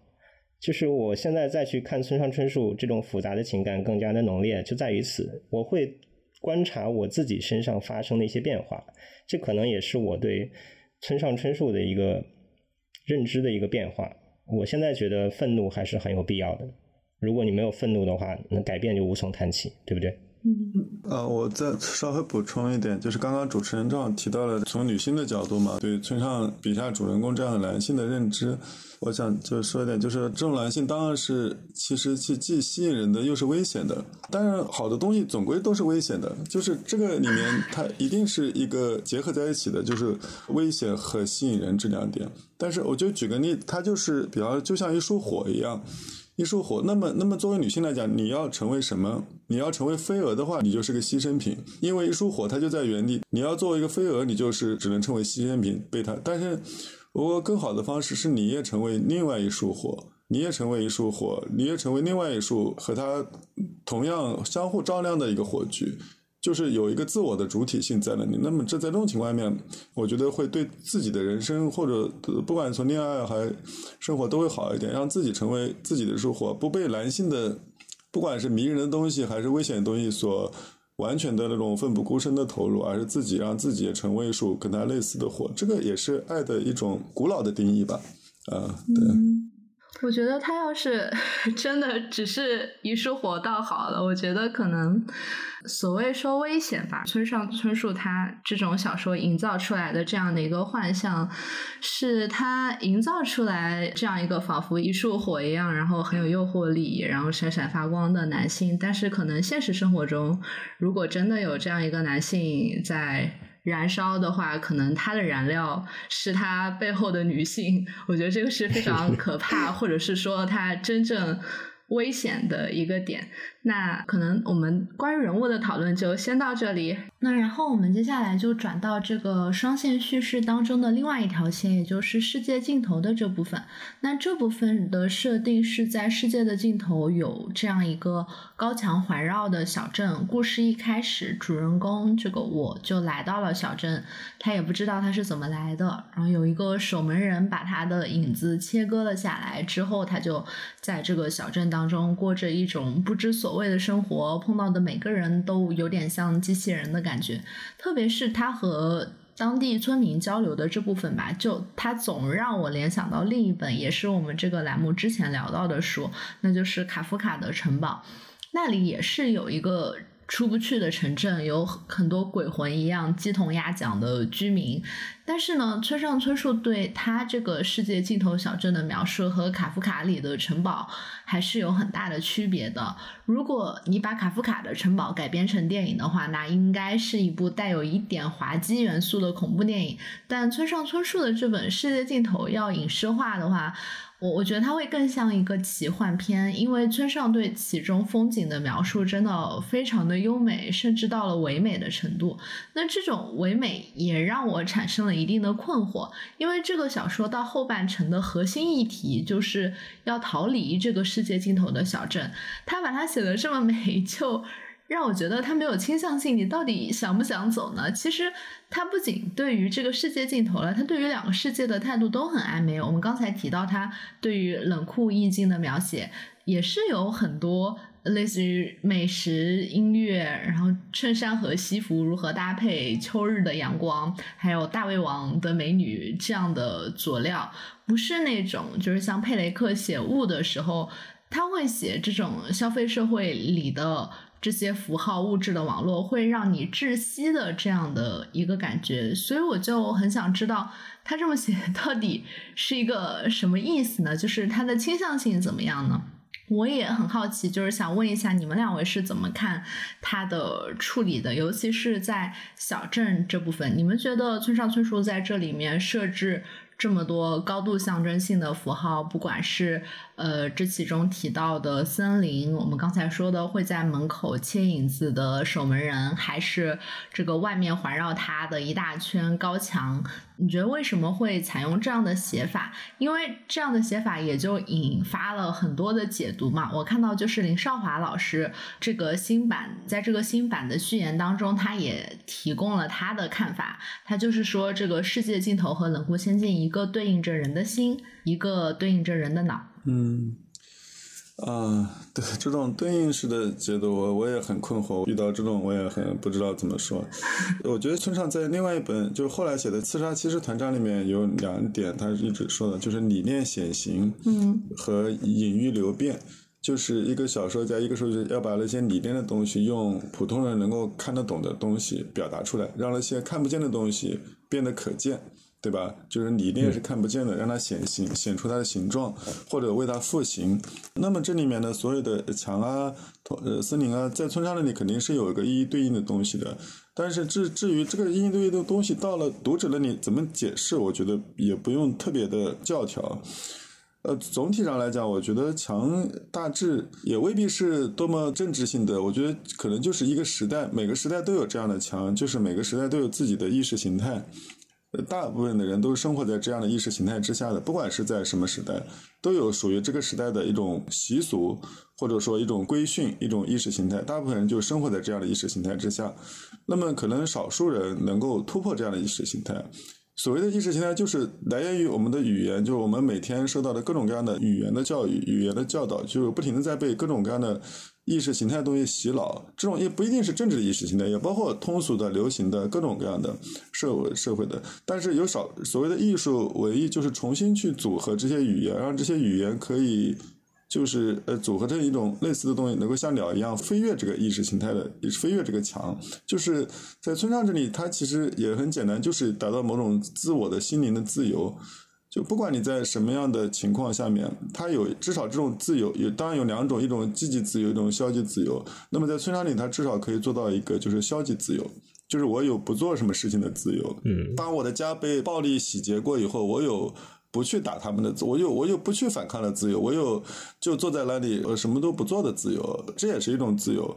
就是我现在再去看村上春树这种复杂的情感更加的浓烈，就在于此，我会观察我自己身上发生的一些变化，这可能也是我对村上春树的一个认知的一个变化。我现在觉得愤怒还是很有必要的，如果你没有愤怒的话，那改变就无从谈起，对不对？嗯，呃，我再稍微补充一点，就是刚刚主持人正好提到了从女性的角度嘛，对村上笔下主人公这样的男性的认知，我想就说一点，就是这种男性当然是其实是既吸引人的又是危险的，当然好的东西总归都是危险的，就是这个里面它一定是一个结合在一起的，就是危险和吸引人这两点。但是我就举个例，它就是比方就像一束火一样。一束火，那么，那么作为女性来讲，你要成为什么？你要成为飞蛾的话，你就是个牺牲品，因为一束火它就在原地。你要作为一个飞蛾，你就是只能成为牺牲品被它。但是，如果更好的方式是，你也成为另外一束火，你也成为一束火，你也成为另外一束和它同样相互照亮的一个火炬。就是有一个自我的主体性在那里，那么这在这种情况下面，我觉得会对自己的人生或者不管从恋爱还生活都会好一点，让自己成为自己的生活，不被男性的不管是迷人的东西还是危险的东西所完全的那种奋不顾身的投入，而是自己让自己成为一束跟他类似的火，这个也是爱的一种古老的定义吧，啊，对。我觉得他要是 真的只是一束火倒好了，我觉得可能所谓说危险吧，村上春树他这种小说营造出来的这样的一个幻象，是他营造出来这样一个仿佛一束火一样，然后很有诱惑力，然后闪闪发光的男性。但是可能现实生活中，如果真的有这样一个男性在。燃烧的话，可能它的燃料是它背后的女性，我觉得这个是非常 可怕，或者是说它真正危险的一个点。那可能我们关于人物的讨论就先到这里。那然后我们接下来就转到这个双线叙事当中的另外一条线，也就是世界尽头的这部分。那这部分的设定是在世界的尽头有这样一个高墙环绕的小镇。故事一开始，主人公这个我就来到了小镇，他也不知道他是怎么来的。然后有一个守门人把他的影子切割了下来，之后他就在这个小镇当中过着一种不知所谓的生活，碰到的每个人都有点像机器人的感。感觉，特别是他和当地村民交流的这部分吧，就他总让我联想到另一本，也是我们这个栏目之前聊到的书，那就是卡夫卡的《城堡》，那里也是有一个。出不去的城镇有很多鬼魂一样鸡同鸭讲的居民，但是呢，村上春树对他这个世界尽头小镇的描述和卡夫卡里的城堡还是有很大的区别的。如果你把卡夫卡的城堡改编成电影的话，那应该是一部带有一点滑稽元素的恐怖电影。但村上春树的这本世界尽头要影视化的话，我我觉得它会更像一个奇幻片，因为村上对其中风景的描述真的非常的优美，甚至到了唯美的程度。那这种唯美也让我产生了一定的困惑，因为这个小说到后半程的核心议题就是要逃离这个世界尽头的小镇，他把它写的这么美，就。让我觉得他没有倾向性，你到底想不想走呢？其实他不仅对于这个世界尽头了，他对于两个世界的态度都很暧昧。我们刚才提到他对于冷酷意境的描写，也是有很多类似于美食、音乐，然后衬衫和西服如何搭配，秋日的阳光，还有大胃王的美女这样的佐料，不是那种就是像佩雷克写物的时候，他会写这种消费社会里的。这些符号物质的网络会让你窒息的这样的一个感觉，所以我就很想知道他这么写到底是一个什么意思呢？就是他的倾向性怎么样呢？我也很好奇，就是想问一下你们两位是怎么看他的处理的，尤其是在小镇这部分，你们觉得村上春树在这里面设置？这么多高度象征性的符号，不管是呃这其中提到的森林，我们刚才说的会在门口切影子的守门人，还是这个外面环绕它的一大圈高墙，你觉得为什么会采用这样的写法？因为这样的写法也就引发了很多的解读嘛。我看到就是林少华老师这个新版，在这个新版的序言当中，他也提供了他的看法，他就是说这个世界尽头和冷酷仙境。一个对应着人的心，一个对应着人的脑。嗯，啊，对这种对应式的解读，我我也很困惑。遇到这种，我也很不知道怎么说。我觉得村上在另外一本，就是后来写的《刺杀骑士团长》里面有两点，他一直说的，就是理念显形，嗯，和隐喻流变。就是一个小说家，一个说是要把那些理念的东西，用普通人能够看得懂的东西表达出来，让那些看不见的东西变得可见。对吧？就是理念是看不见的，让它显形，显出它的形状，或者为它复形。那么这里面的所有的墙啊、呃森林啊，在村上那里肯定是有一个一一对应的东西的。但是至至于这个一一对应的东西到了读者那里怎么解释，我觉得也不用特别的教条。呃，总体上来讲，我觉得墙大致也未必是多么政治性的。我觉得可能就是一个时代，每个时代都有这样的墙，就是每个时代都有自己的意识形态。大部分的人都是生活在这样的意识形态之下的，不管是在什么时代，都有属于这个时代的一种习俗，或者说一种规训、一种意识形态。大部分人就生活在这样的意识形态之下。那么，可能少数人能够突破这样的意识形态。所谓的意识形态，就是来源于我们的语言，就是我们每天受到的各种各样的语言的教育、语言的教导，就是不停的在被各种各样的。意识形态的东西洗脑，这种也不一定是政治意识形态，也包括通俗的、流行的各种各样的社会社会的。但是有少所谓的艺术唯一就是重新去组合这些语言，让这些语言可以就是呃组合成一种类似的东西，能够像鸟一样飞越这个意识形态的，也是飞越这个墙。就是在村上这里，它其实也很简单，就是达到某种自我的心灵的自由。就不管你在什么样的情况下面，他有至少这种自由，有当然有两种，一种积极自由，一种消极自由。那么在村上里，他至少可以做到一个就是消极自由，就是我有不做什么事情的自由。嗯，当我的家被暴力洗劫过以后，我有。不去打他们的，我有我有不去反抗的自由，我有就坐在那里呃什么都不做的自由，这也是一种自由。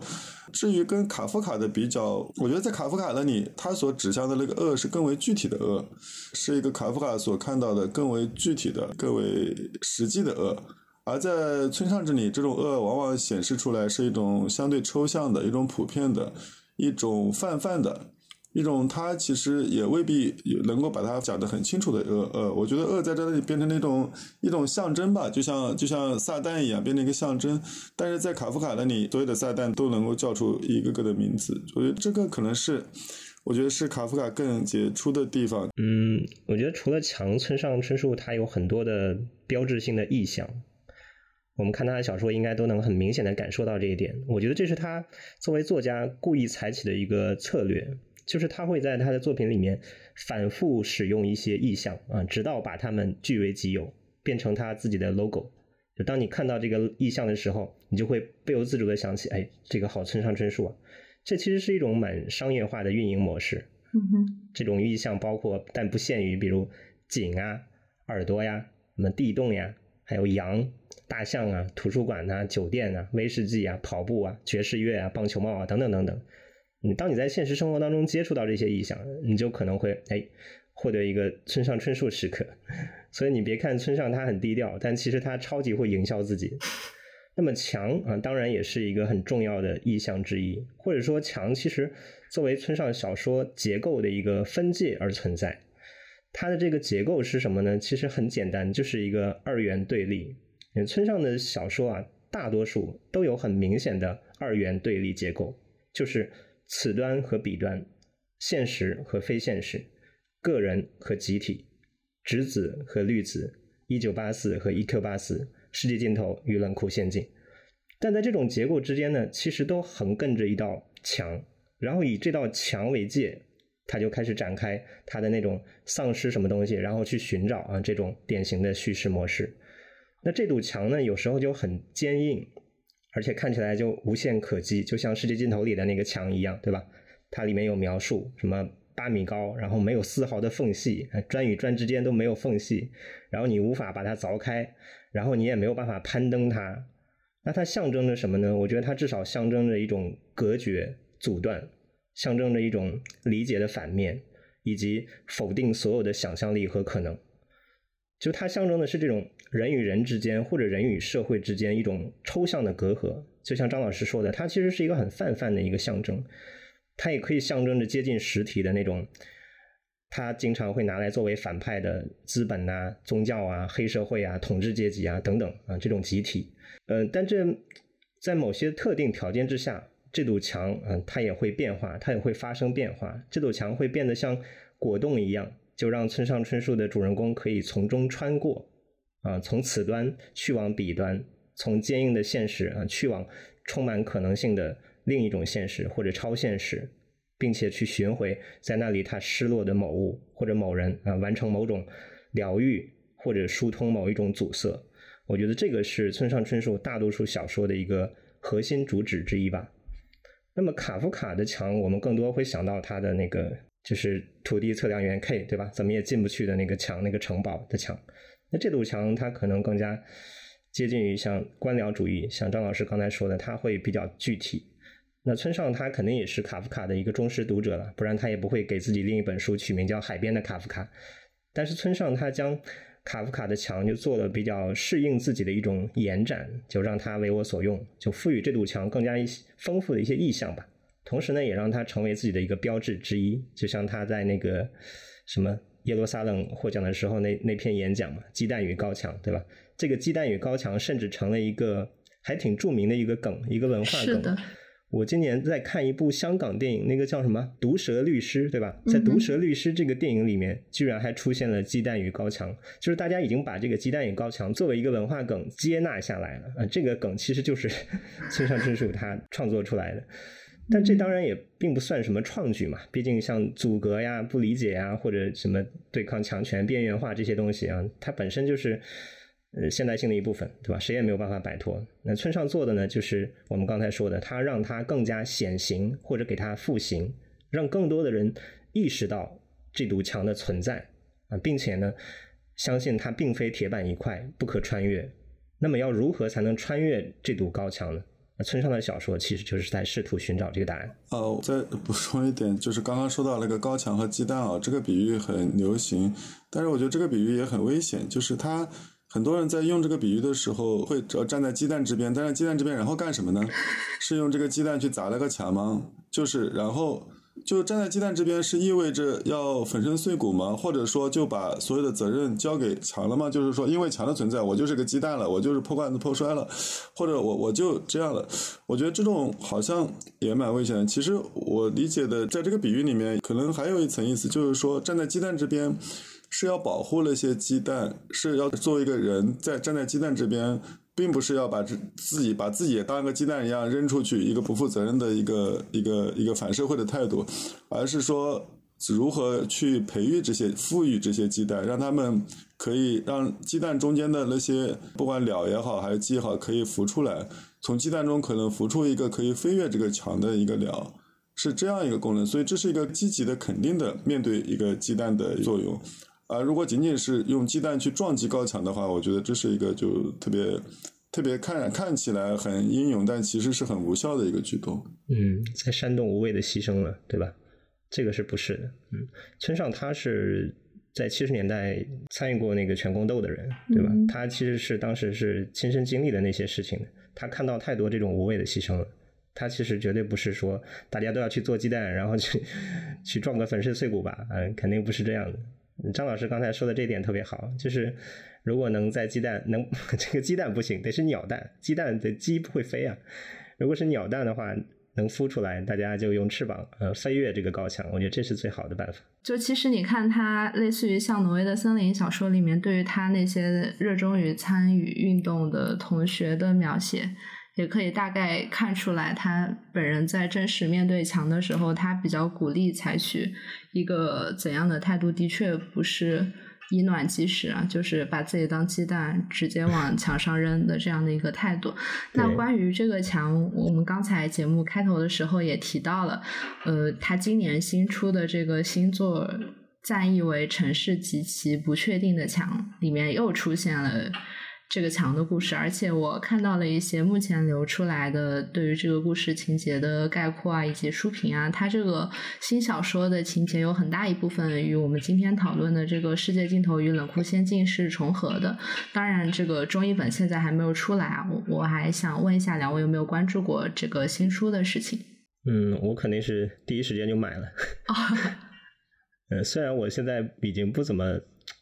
至于跟卡夫卡的比较，我觉得在卡夫卡那里，他所指向的那个恶是更为具体的恶，是一个卡夫卡所看到的更为具体的、更为实际的恶。而在村上这里，这种恶往往显示出来是一种相对抽象的、一种普遍的、一种泛泛的。一种，他其实也未必能够把它讲得很清楚的恶，呃，我觉得恶在这里变成那种一种象征吧，就像就像撒旦一样，变成一个象征。但是在卡夫卡那里，所有的撒旦都能够叫出一个个的名字，我觉得这个可能是，我觉得是卡夫卡更杰出的地方。嗯，我觉得除了强村上春树，他有很多的标志性的意象，我们看他的小说，应该都能很明显的感受到这一点。我觉得这是他作为作家故意采取的一个策略。就是他会在他的作品里面反复使用一些意象啊，直到把它们据为己有，变成他自己的 logo。就当你看到这个意象的时候，你就会不由自主的想起，哎，这个好村上春树啊。这其实是一种蛮商业化的运营模式。嗯哼，这种意象包括但不限于，比如井啊、耳朵呀、什么地洞呀，还有羊、大象啊、图书馆呐、酒店啊、威士忌啊、跑步啊、爵士乐啊、棒球帽啊等等等等。你当你在现实生活当中接触到这些意象，你就可能会哎获得一个村上春树时刻。所以你别看村上他很低调，但其实他超级会营销自己。那么强啊，当然也是一个很重要的意象之一，或者说强其实作为村上小说结构的一个分界而存在。它的这个结构是什么呢？其实很简单，就是一个二元对立。村上的小说啊，大多数都有很明显的二元对立结构，就是此端和彼端，现实和非现实，个人和集体，直子和绿子，一九八四和 EQ 八四，世界尽头与冷酷陷阱。但在这种结构之间呢，其实都横亘着一道墙，然后以这道墙为界，他就开始展开他的那种丧失什么东西，然后去寻找啊这种典型的叙事模式。那这堵墙呢，有时候就很坚硬，而且看起来就无限可击，就像世界尽头里的那个墙一样，对吧？它里面有描述什么八米高，然后没有丝毫的缝隙，砖与砖之间都没有缝隙，然后你无法把它凿开，然后你也没有办法攀登它。那它象征着什么呢？我觉得它至少象征着一种隔绝、阻断，象征着一种理解的反面，以及否定所有的想象力和可能。就它象征的是这种人与人之间，或者人与社会之间一种抽象的隔阂。就像张老师说的，它其实是一个很泛泛的一个象征，它也可以象征着接近实体的那种。他经常会拿来作为反派的资本呐、宗教啊、黑社会啊、统治阶级啊等等啊这种集体。嗯，但这在某些特定条件之下，这堵墙嗯它也会变化，它也会发生变化。这堵墙会变得像果冻一样，就让村上春树的主人公可以从中穿过啊，从此端去往彼端，从坚硬的现实啊去往充满可能性的另一种现实或者超现实。并且去寻回在那里他失落的某物或者某人啊，完成某种疗愈或者疏通某一种阻塞。我觉得这个是村上春树大多数小说的一个核心主旨之一吧。那么卡夫卡的墙，我们更多会想到他的那个就是土地测量员 K 对吧？怎么也进不去的那个墙，那个城堡的墙。那这堵墙它可能更加接近于像官僚主义，像张老师刚才说的，它会比较具体。那村上他肯定也是卡夫卡的一个忠实读者了，不然他也不会给自己另一本书取名叫《海边的卡夫卡》。但是村上他将卡夫卡的墙就做了比较适应自己的一种延展，就让他为我所用，就赋予这堵墙更加一丰富的一些意象吧。同时呢，也让它成为自己的一个标志之一。就像他在那个什么耶路撒冷获奖的时候那那篇演讲嘛，“鸡蛋与高墙”，对吧？这个“鸡蛋与高墙”甚至成了一个还挺著名的一个梗，一个文化梗。我今年在看一部香港电影，那个叫什么《毒舌律师》，对吧？在《毒舌律师》这个电影里面，居然还出现了鸡蛋与高墙，就是大家已经把这个鸡蛋与高墙作为一个文化梗接纳下来了啊。这个梗其实就是 村上春树他创作出来的，但这当然也并不算什么创举嘛。毕竟像阻隔呀、不理解呀，或者什么对抗强权、边缘化这些东西啊，它本身就是。呃，现代性的一部分，对吧？谁也没有办法摆脱。那村上做的呢，就是我们刚才说的，他让它更加显形，或者给它复形，让更多的人意识到这堵墙的存在啊，并且呢，相信它并非铁板一块，不可穿越。那么要如何才能穿越这堵高墙呢？村上的小说其实就是在试图寻找这个答案。呃，再补充一点，就是刚刚说到那个高墙和鸡蛋啊，这个比喻很流行，但是我觉得这个比喻也很危险，就是他。很多人在用这个比喻的时候，会站在鸡蛋这边，但是鸡蛋这边，然后干什么呢？是用这个鸡蛋去砸那个墙吗？就是，然后就站在鸡蛋这边，是意味着要粉身碎骨吗？或者说就把所有的责任交给墙了吗？就是说，因为墙的存在，我就是个鸡蛋了，我就是破罐子破摔了，或者我我就这样了。我觉得这种好像也蛮危险的。其实我理解的，在这个比喻里面，可能还有一层意思，就是说站在鸡蛋这边。是要保护那些鸡蛋，是要作为一个人在站在鸡蛋这边，并不是要把自自己把自己当个鸡蛋一样扔出去，一个不负责任的一个一个一个反社会的态度，而是说如何去培育这些、富裕这些鸡蛋，让他们可以让鸡蛋中间的那些不管鸟也好还是鸡也好，可以孵出来，从鸡蛋中可能孵出一个可以飞越这个墙的一个鸟，是这样一个功能。所以这是一个积极的、肯定的面对一个鸡蛋的作用。啊，如果仅仅是用鸡蛋去撞击高墙的话，我觉得这是一个就特别特别看看起来很英勇，但其实是很无效的一个举动。嗯，在煽动无谓的牺牲了，对吧？这个是不是的？嗯，村上他是在七十年代参与过那个全宫斗的人，对吧？他其实是当时是亲身经历的那些事情，他看到太多这种无谓的牺牲了。他其实绝对不是说大家都要去做鸡蛋，然后去 去撞个粉身碎骨吧？嗯，肯定不是这样的。张老师刚才说的这点特别好，就是如果能在鸡蛋能 这个鸡蛋不行，得是鸟蛋，鸡蛋的鸡不会飞啊。如果是鸟蛋的话，能孵出来，大家就用翅膀呃飞跃这个高墙，我觉得这是最好的办法。就其实你看，它类似于像《挪威的森林》小说里面，对于他那些热衷于参与运动的同学的描写。也可以大概看出来，他本人在真实面对墙的时候，他比较鼓励采取一个怎样的态度？的确不是以卵击石啊，就是把自己当鸡蛋直接往墙上扔的这样的一个态度。那关于这个墙，我们刚才节目开头的时候也提到了，呃，他今年新出的这个新作暂译为《城市及其不确定的墙》，里面又出现了。这个墙的故事，而且我看到了一些目前流出来的对于这个故事情节的概括啊，以及书评啊。它这个新小说的情节有很大一部分与我们今天讨论的这个《世界尽头与冷酷仙境》是重合的。当然，这个中译本现在还没有出来啊。我我还想问一下两位有没有关注过这个新书的事情？嗯，我肯定是第一时间就买了。嗯，虽然我现在已经不怎么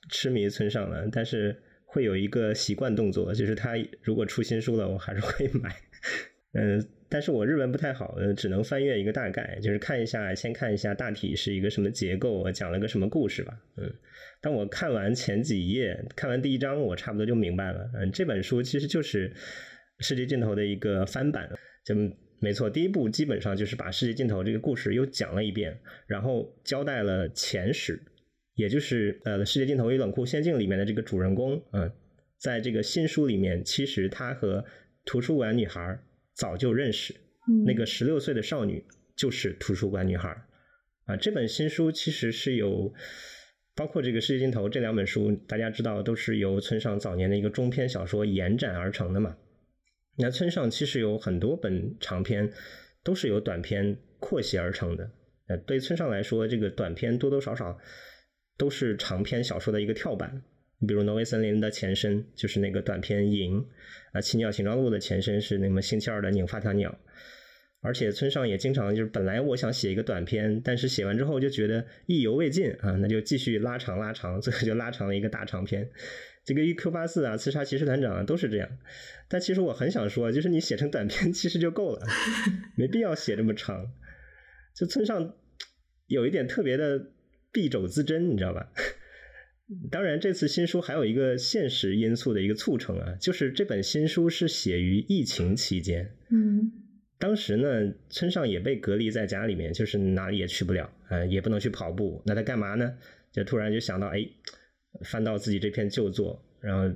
痴迷村上了，但是。会有一个习惯动作，就是他如果出新书了，我还是会买。嗯，但是我日文不太好，只能翻阅一个大概，就是看一下，先看一下大体是一个什么结构，讲了个什么故事吧。嗯，当我看完前几页，看完第一章，我差不多就明白了。嗯，这本书其实就是《世界尽头》的一个翻版，就没错。第一部基本上就是把《世界尽头》这个故事又讲了一遍，然后交代了前史。也就是呃，《世界尽头与冷酷仙境》里面的这个主人公，嗯，在这个新书里面，其实他和图书馆女孩早就认识，那个十六岁的少女就是图书馆女孩。啊，这本新书其实是有包括这个《世界尽头》这两本书，大家知道都是由村上早年的一个中篇小说延展而成的嘛。那村上其实有很多本长篇都是由短篇扩写而成的。呃，对村上来说，这个短篇多多少少。都是长篇小说的一个跳板，你比如《挪威森林》的前身就是那个短篇《银》，啊，《青鸟形状录》的前身是那么星期二的《拧发条鸟》，而且村上也经常就是本来我想写一个短篇，但是写完之后就觉得意犹未尽啊，那就继续拉长拉长，最后就拉长了一个大长篇。这个《一 Q 八四》啊，《刺杀骑士团长》啊都是这样。但其实我很想说，就是你写成短篇其实就够了，没必要写这么长。就村上有一点特别的。敝帚自珍，你知道吧？当然，这次新书还有一个现实因素的一个促成啊，就是这本新书是写于疫情期间。嗯，当时呢，村上也被隔离在家里面，就是哪里也去不了，呃，也不能去跑步。那他干嘛呢？就突然就想到，哎，翻到自己这篇旧作，然后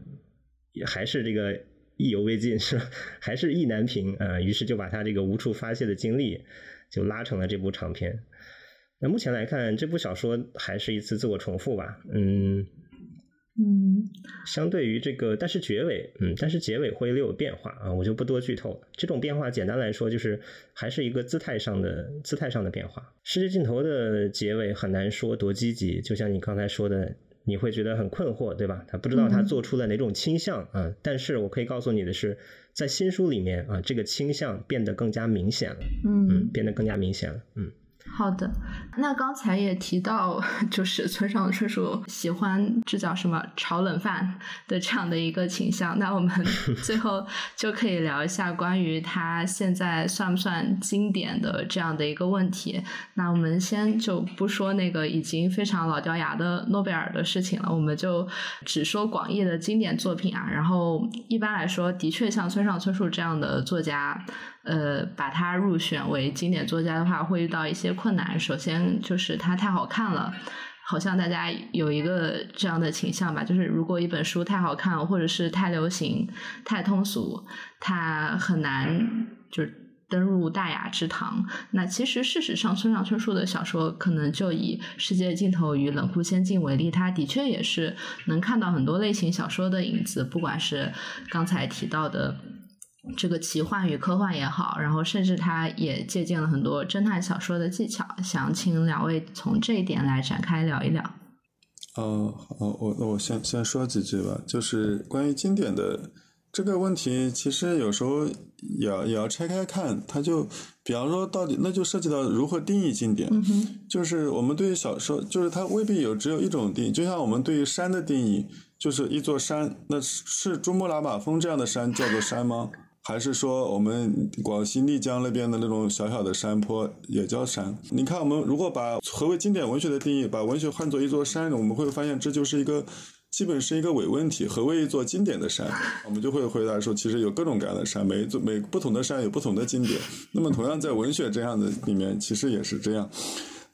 还是这个意犹未尽，是吧？还是意难平啊。于是就把他这个无处发泄的经历，就拉成了这部长篇。那目前来看，这部小说还是一次自我重复吧，嗯嗯，相对于这个，但是结尾，嗯，但是结尾会略有变化啊，我就不多剧透。这种变化简单来说，就是还是一个姿态上的姿态上的变化。世界尽头的结尾很难说多积极，就像你刚才说的，你会觉得很困惑，对吧？他不知道他做出了哪种倾向啊，但是我可以告诉你的是，在新书里面啊，这个倾向变得更加明显了，嗯，变得更加明显了，嗯。好的，那刚才也提到，就是村上春树喜欢这叫什么炒冷饭的这样的一个倾向。那我们 最后就可以聊一下关于他现在算不算经典的这样的一个问题。那我们先就不说那个已经非常老掉牙的诺贝尔的事情了，我们就只说广义的经典作品啊。然后一般来说，的确像村上春树这样的作家。呃，把它入选为经典作家的话，会遇到一些困难。首先就是它太好看了，好像大家有一个这样的倾向吧，就是如果一本书太好看，或者是太流行、太通俗，它很难就是登入大雅之堂。那其实事实上，村上春树的小说，可能就以《世界尽头与冷酷仙境》为例，它的确也是能看到很多类型小说的影子，不管是刚才提到的。这个奇幻与科幻也好，然后甚至他也借鉴了很多侦探小说的技巧，想请两位从这一点来展开聊一聊。哦，好，我那我先先说几句吧。就是关于经典的这个问题其实有时候也要也要拆开看，它就比方说到底那就涉及到如何定义经典，就是我们对于小说，就是它未必有只有一种定义，就像我们对于山的定义，就是一座山，那是珠穆朗玛峰这样的山叫做山吗？还是说我们广西丽江那边的那种小小的山坡也叫山？你看，我们如果把何为经典文学的定义，把文学换作一座山，我们会发现这就是一个。基本是一个伪问题。何为一座经典的山？我们就会回答说，其实有各种各样的山，每一座每不同的山有不同的经典。那么，同样在文学这样的里面，其实也是这样。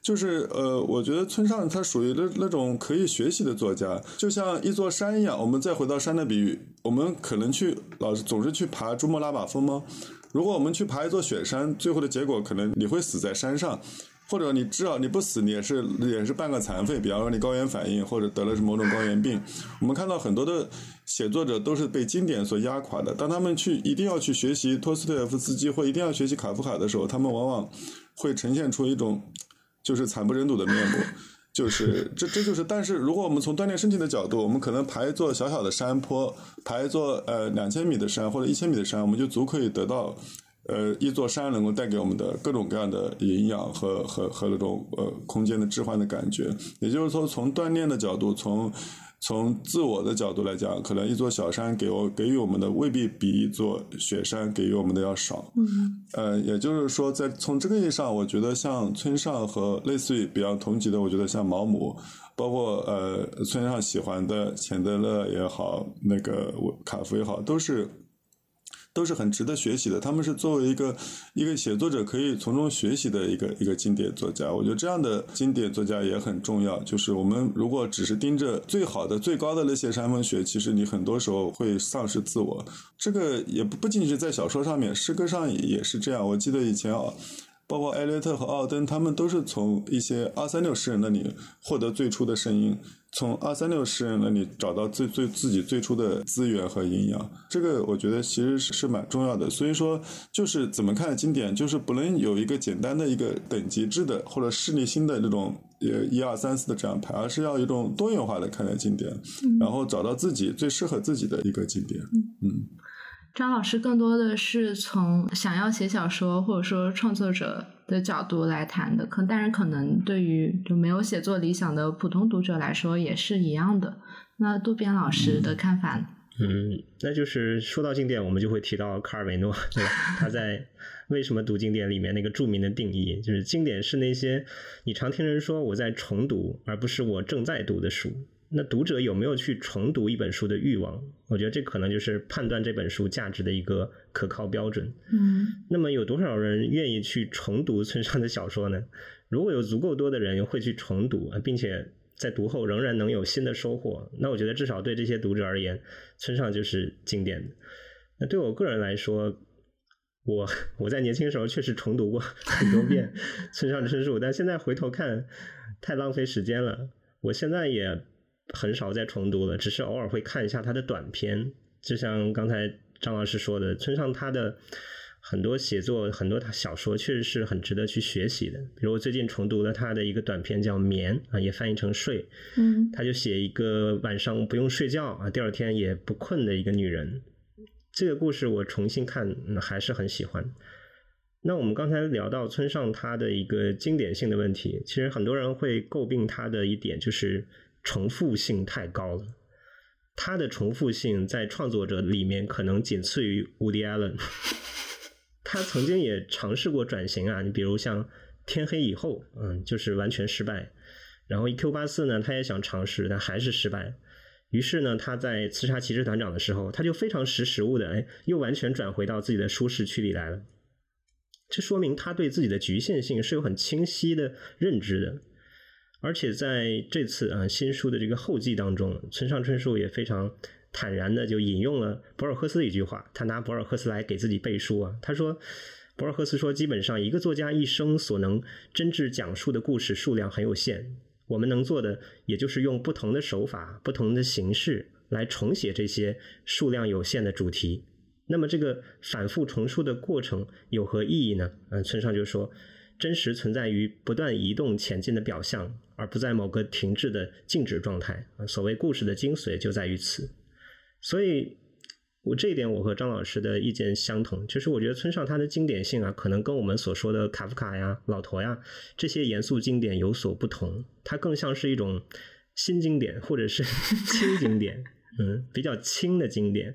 就是呃，我觉得村上他属于那那种可以学习的作家，就像一座山一样。我们再回到山的比喻，我们可能去老是总是去爬珠穆朗玛峰吗？如果我们去爬一座雪山，最后的结果可能你会死在山上。或者你至少你不死，你也是也是半个残废。比方说你高原反应，或者得了某种高原病。我们看到很多的写作者都是被经典所压垮的。当他们去一定要去学习托斯托耶夫斯基，或一定要学习卡夫卡的时候，他们往往会呈现出一种就是惨不忍睹的面目。就是这这就是，但是如果我们从锻炼身体的角度，我们可能爬一座小小的山坡，爬一座呃两千米的山或者一千米的山，我们就足可以得到。呃，一座山能够带给我们的各种各样的营养和和和那种呃空间的置换的感觉，也就是说，从锻炼的角度，从从自我的角度来讲，可能一座小山给我给予我们的未必比一座雪山给予我们的要少。嗯。呃，也就是说，在从这个意义上，我觉得像村上和类似于比较同级的，我觉得像毛姆，包括呃村上喜欢的钱德勒也好，那个卡夫也好，都是。都是很值得学习的，他们是作为一个一个写作者可以从中学习的一个一个经典作家。我觉得这样的经典作家也很重要。就是我们如果只是盯着最好的、最高的那些山峰学，其实你很多时候会丧失自我。这个也不不仅仅是在小说上面，诗歌上也是这样。我记得以前啊。包括艾略特和奥登，他们都是从一些二三六诗人那里获得最初的声音，从二三六诗人那里找到最最自己最初的资源和营养。这个我觉得其实是是蛮重要的。所以说，就是怎么看经典，就是不能有一个简单的一个等级制的或者势力新的这种呃一二三四的这样排，而是要一种多元化的看待经典，然后找到自己最适合自己的一个经典。嗯。张老师更多的是从想要写小说或者说创作者的角度来谈的，可但是可能对于就没有写作理想的普通读者来说也是一样的。那渡边老师的看法呢？嗯，那就是说到经典，我们就会提到卡尔维诺，对吧？他在 《为什么读经典》里面那个著名的定义，就是经典是那些你常听人说我在重读，而不是我正在读的书。那读者有没有去重读一本书的欲望？我觉得这可能就是判断这本书价值的一个可靠标准。嗯，那么有多少人愿意去重读村上的小说呢？如果有足够多的人会去重读，并且在读后仍然能有新的收获，那我觉得至少对这些读者而言，村上就是经典的。那对我个人来说，我我在年轻时候确实重读过很多遍 村上春树，但现在回头看太浪费时间了。我现在也。很少再重读了，只是偶尔会看一下他的短篇。就像刚才张老师说的，村上他的很多写作、很多他小说，确实是很值得去学习的。比如我最近重读了他的一个短篇，叫《眠》啊，也翻译成“睡”。嗯，他就写一个晚上不用睡觉啊，第二天也不困的一个女人。这个故事我重新看还是很喜欢。那我们刚才聊到村上他的一个经典性的问题，其实很多人会诟病他的一点就是。重复性太高了，他的重复性在创作者里面可能仅次于 Woody Allen。他曾经也尝试过转型啊，你比如像《天黑以后》，嗯，就是完全失败。然后《E.Q. 八四》呢，他也想尝试，但还是失败。于是呢，他在《刺杀骑士团长》的时候，他就非常识时务的，哎，又完全转回到自己的舒适区里来了。这说明他对自己的局限性是有很清晰的认知的。而且在这次啊新书的这个后记当中，村上春树也非常坦然的就引用了博尔赫斯的一句话，他拿博尔赫斯来给自己背书啊。他说，博尔赫斯说，基本上一个作家一生所能真挚讲述的故事数量很有限，我们能做的也就是用不同的手法、不同的形式来重写这些数量有限的主题。那么这个反复重述的过程有何意义呢？嗯，村上就说。真实存在于不断移动前进的表象，而不在某个停滞的静止状态。所谓故事的精髓就在于此。所以，我这一点我和张老师的意见相同，就是我觉得村上他的经典性啊，可能跟我们所说的卡夫卡呀、老陀呀这些严肃经典有所不同，它更像是一种新经典或者是 轻经典，嗯，比较轻的经典。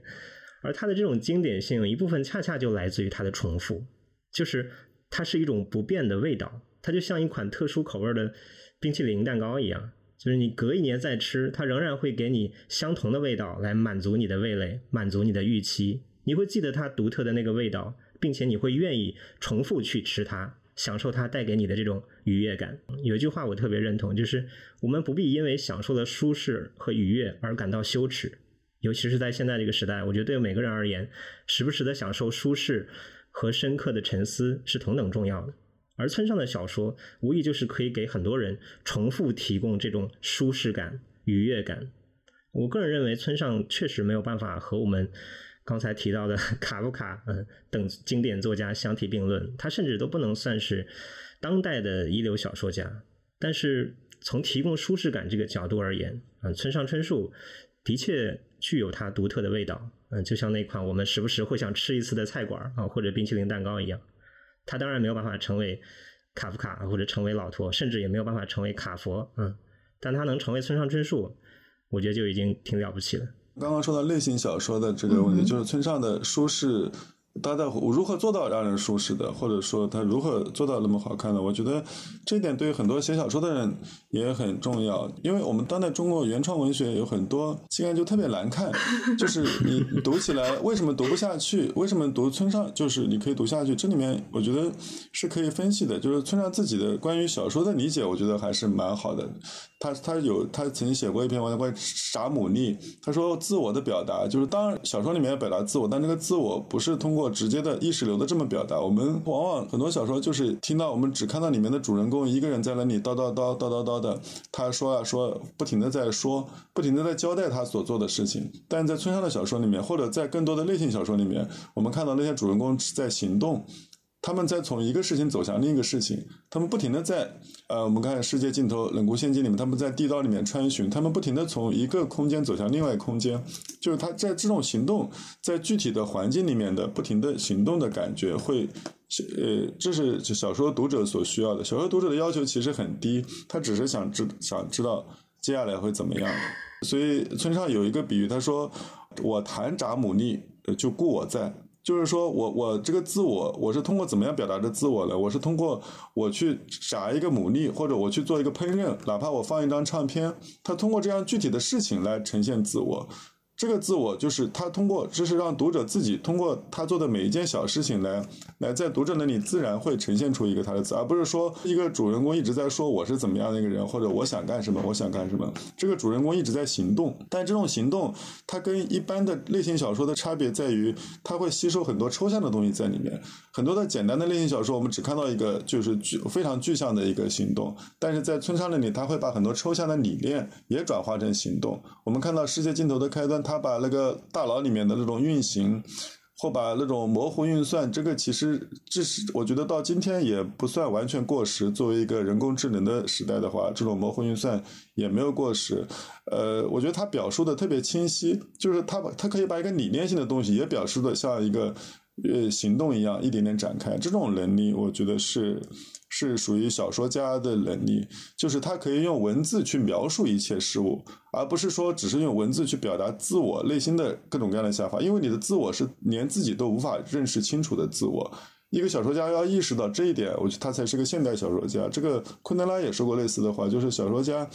而它的这种经典性，一部分恰恰就来自于它的重复，就是它是一种不变的味道，它就像一款特殊口味的冰淇淋蛋糕一样。就是你隔一年再吃，它仍然会给你相同的味道来满足你的味蕾，满足你的预期。你会记得它独特的那个味道，并且你会愿意重复去吃它，享受它带给你的这种愉悦感。有一句话我特别认同，就是我们不必因为享受了舒适和愉悦而感到羞耻，尤其是在现在这个时代，我觉得对每个人而言，时不时的享受舒适和深刻的沉思是同等重要的。而村上的小说，无疑就是可以给很多人重复提供这种舒适感、愉悦感。我个人认为，村上确实没有办法和我们刚才提到的 卡夫卡嗯等经典作家相提并论，他甚至都不能算是当代的一流小说家。但是从提供舒适感这个角度而言，嗯，村上春树的确具有他独特的味道。嗯，就像那款我们时不时会想吃一次的菜馆啊，或者冰淇淋蛋糕一样。他当然没有办法成为卡夫卡或者成为老托，甚至也没有办法成为卡佛，嗯，但他能成为村上春树，我觉得就已经挺了不起了。刚刚说到类型小说的这个问题，就是村上的舒适。他的如何做到让人舒适的，或者说他如何做到那么好看的？我觉得这一点对于很多写小说的人也很重要，因为我们当代中国原创文学有很多现在就特别难看，就是你读起来为什么读不下去？为什么读村上就是你可以读下去？这里面我觉得是可以分析的，就是村上自己的关于小说的理解，我觉得还是蛮好的。他他有他曾经写过一篇文章关于傻姆尼，他说自我的表达就是当然小说里面要表达自我，但这个自我不是通过或直接的意识流的这么表达。我们往往很多小说就是听到我们只看到里面的主人公一个人在那里叨叨叨叨叨叨的，他说啊说，不停的在说，不停的在交代他所做的事情。但在村上的小说里面，或者在更多的类型小说里面，我们看到那些主人公是在行动。他们在从一个事情走向另一个事情，他们不停的在，呃，我们看《世界尽头冷酷仙境》里面，他们在地道里面穿行，他们不停的从一个空间走向另外空间，就是他在这种行动，在具体的环境里面的不停的行动的感觉，会，呃，这是小说读者所需要的。小说读者的要求其实很低，他只是想知想知道接下来会怎么样。所以村上有一个比喻，他说：“我弹扎姆利，就故我在。”就是说我我这个自我，我是通过怎么样表达的自我呢？我是通过我去炸一个牡蛎，或者我去做一个烹饪，哪怕我放一张唱片，他通过这样具体的事情来呈现自我。这个自我就是他通过，这是让读者自己通过他做的每一件小事情来，来在读者那里自然会呈现出一个他的字，而不是说一个主人公一直在说我是怎么样的一个人，或者我想干什么，我想干什么。这个主人公一直在行动，但这种行动，它跟一般的类型小说的差别在于，它会吸收很多抽象的东西在里面。很多的简单的类型小说，我们只看到一个就是具非常具象的一个行动，但是在村上那里，他会把很多抽象的理念也转化成行动。我们看到世界尽头的开端。他把那个大脑里面的那种运行，或把那种模糊运算，这个其实这是我觉得到今天也不算完全过时。作为一个人工智能的时代的话，这种模糊运算也没有过时。呃，我觉得他表述的特别清晰，就是他把他可以把一个理念性的东西也表述的像一个呃行动一样，一点点展开。这种能力，我觉得是。是属于小说家的能力，就是他可以用文字去描述一切事物，而不是说只是用文字去表达自我内心的各种各样的想法。因为你的自我是连自己都无法认识清楚的自我。一个小说家要意识到这一点，我觉得他才是个现代小说家。这个昆德拉也说过类似的话，就是小说家。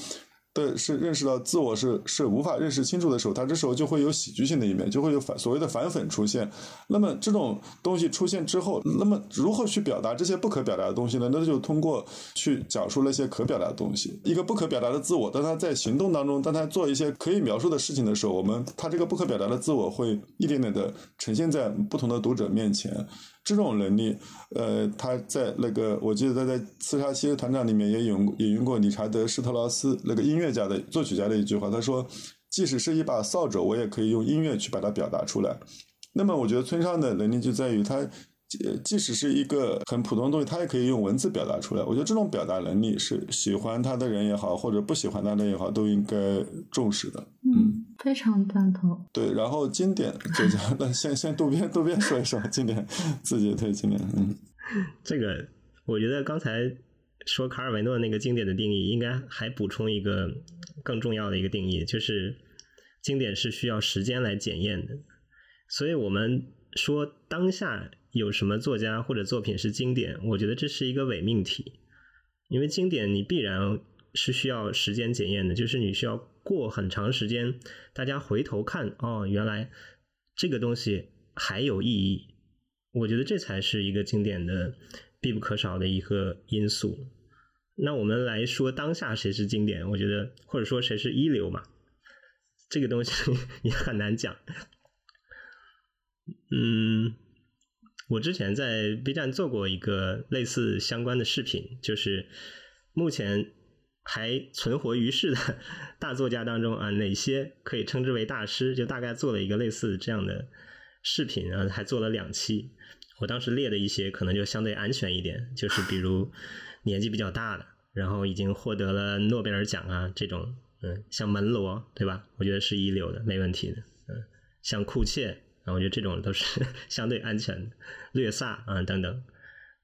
对是认识到自我是是无法认识清楚的时候，他这时候就会有喜剧性的一面，就会有反所谓的反粉出现。那么这种东西出现之后，那么如何去表达这些不可表达的东西呢？那就通过去讲述那些可表达的东西。一个不可表达的自我，当他在行动当中，当他做一些可以描述的事情的时候，我们他这个不可表达的自我会一点点的呈现在不同的读者面前。这种能力，呃，他在那个，我记得他在《刺杀七团长》里面也引引用过理查德施特劳斯那个音乐家的作曲家的一句话，他说：“即使是一把扫帚，我也可以用音乐去把它表达出来。”那么，我觉得村上的能力就在于他呃，即使是一个很普通的东西，他也可以用文字表达出来。我觉得这种表达能力是喜欢他的人也好，或者不喜欢他的人也好，都应该重视的。嗯，非常赞同。对，然后经典作家，那先先渡边渡边说一说经典，自己推经典。嗯，这个我觉得刚才说卡尔维诺那个经典的定义，应该还补充一个更重要的一个定义，就是经典是需要时间来检验的。所以我们说当下。有什么作家或者作品是经典？我觉得这是一个伪命题，因为经典你必然是需要时间检验的，就是你需要过很长时间，大家回头看，哦，原来这个东西还有意义。我觉得这才是一个经典的必不可少的一个因素。那我们来说当下谁是经典？我觉得或者说谁是一流嘛，这个东西 也很难讲。嗯。我之前在 B 站做过一个类似相关的视频，就是目前还存活于世的 大作家当中啊，哪些可以称之为大师？就大概做了一个类似这样的视频，然后还做了两期。我当时列的一些可能就相对安全一点，就是比如 年纪比较大的，然后已经获得了诺贝尔奖啊这种，嗯，像门罗对吧？我觉得是一流的，没问题的，嗯，像库切。然后我觉得这种都是 相对安全的，略萨啊等等。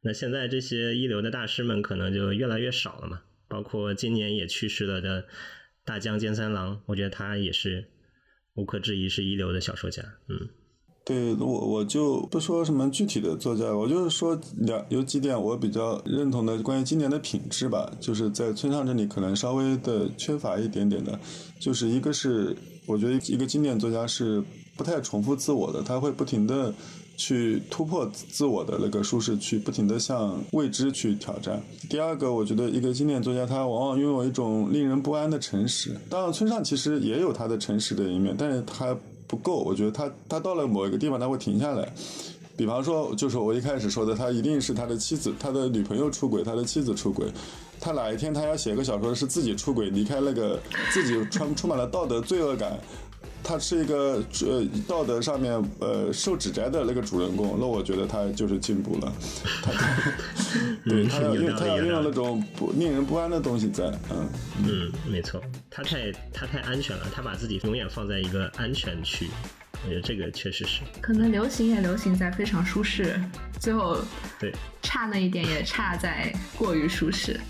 那现在这些一流的大师们可能就越来越少了嘛。包括今年也去世了的大江健三郎，我觉得他也是无可置疑是一流的小说家。嗯，对我我就不说什么具体的作家，我就是说两有几点我比较认同的关于经典的品质吧，就是在村上这里可能稍微的缺乏一点点的，就是一个是我觉得一个经典作家是。不太重复自我的，他会不停的去突破自我的那个舒适区，不停的向未知去挑战。第二个，我觉得一个经典作家，他往往拥有一种令人不安的诚实。当然，村上其实也有他的诚实的一面，但是他不够。我觉得他他到了某一个地方，他会停下来。比方说，就是我一开始说的，他一定是他的妻子、他的女朋友出轨，他的妻子出轨。他哪一天他要写个小说，是自己出轨，离开那个自己充充满了道德罪恶感。他是一个呃道德上面呃受指摘的那个主人公，那我觉得他就是进步了。他 对他要他要用那种不令人不安的东西在，嗯嗯，没错，他太他太安全了，他把自己永远放在一个安全区，我觉得这个确实是。可能流行也流行在非常舒适，最后对差那一点也差在过于舒适。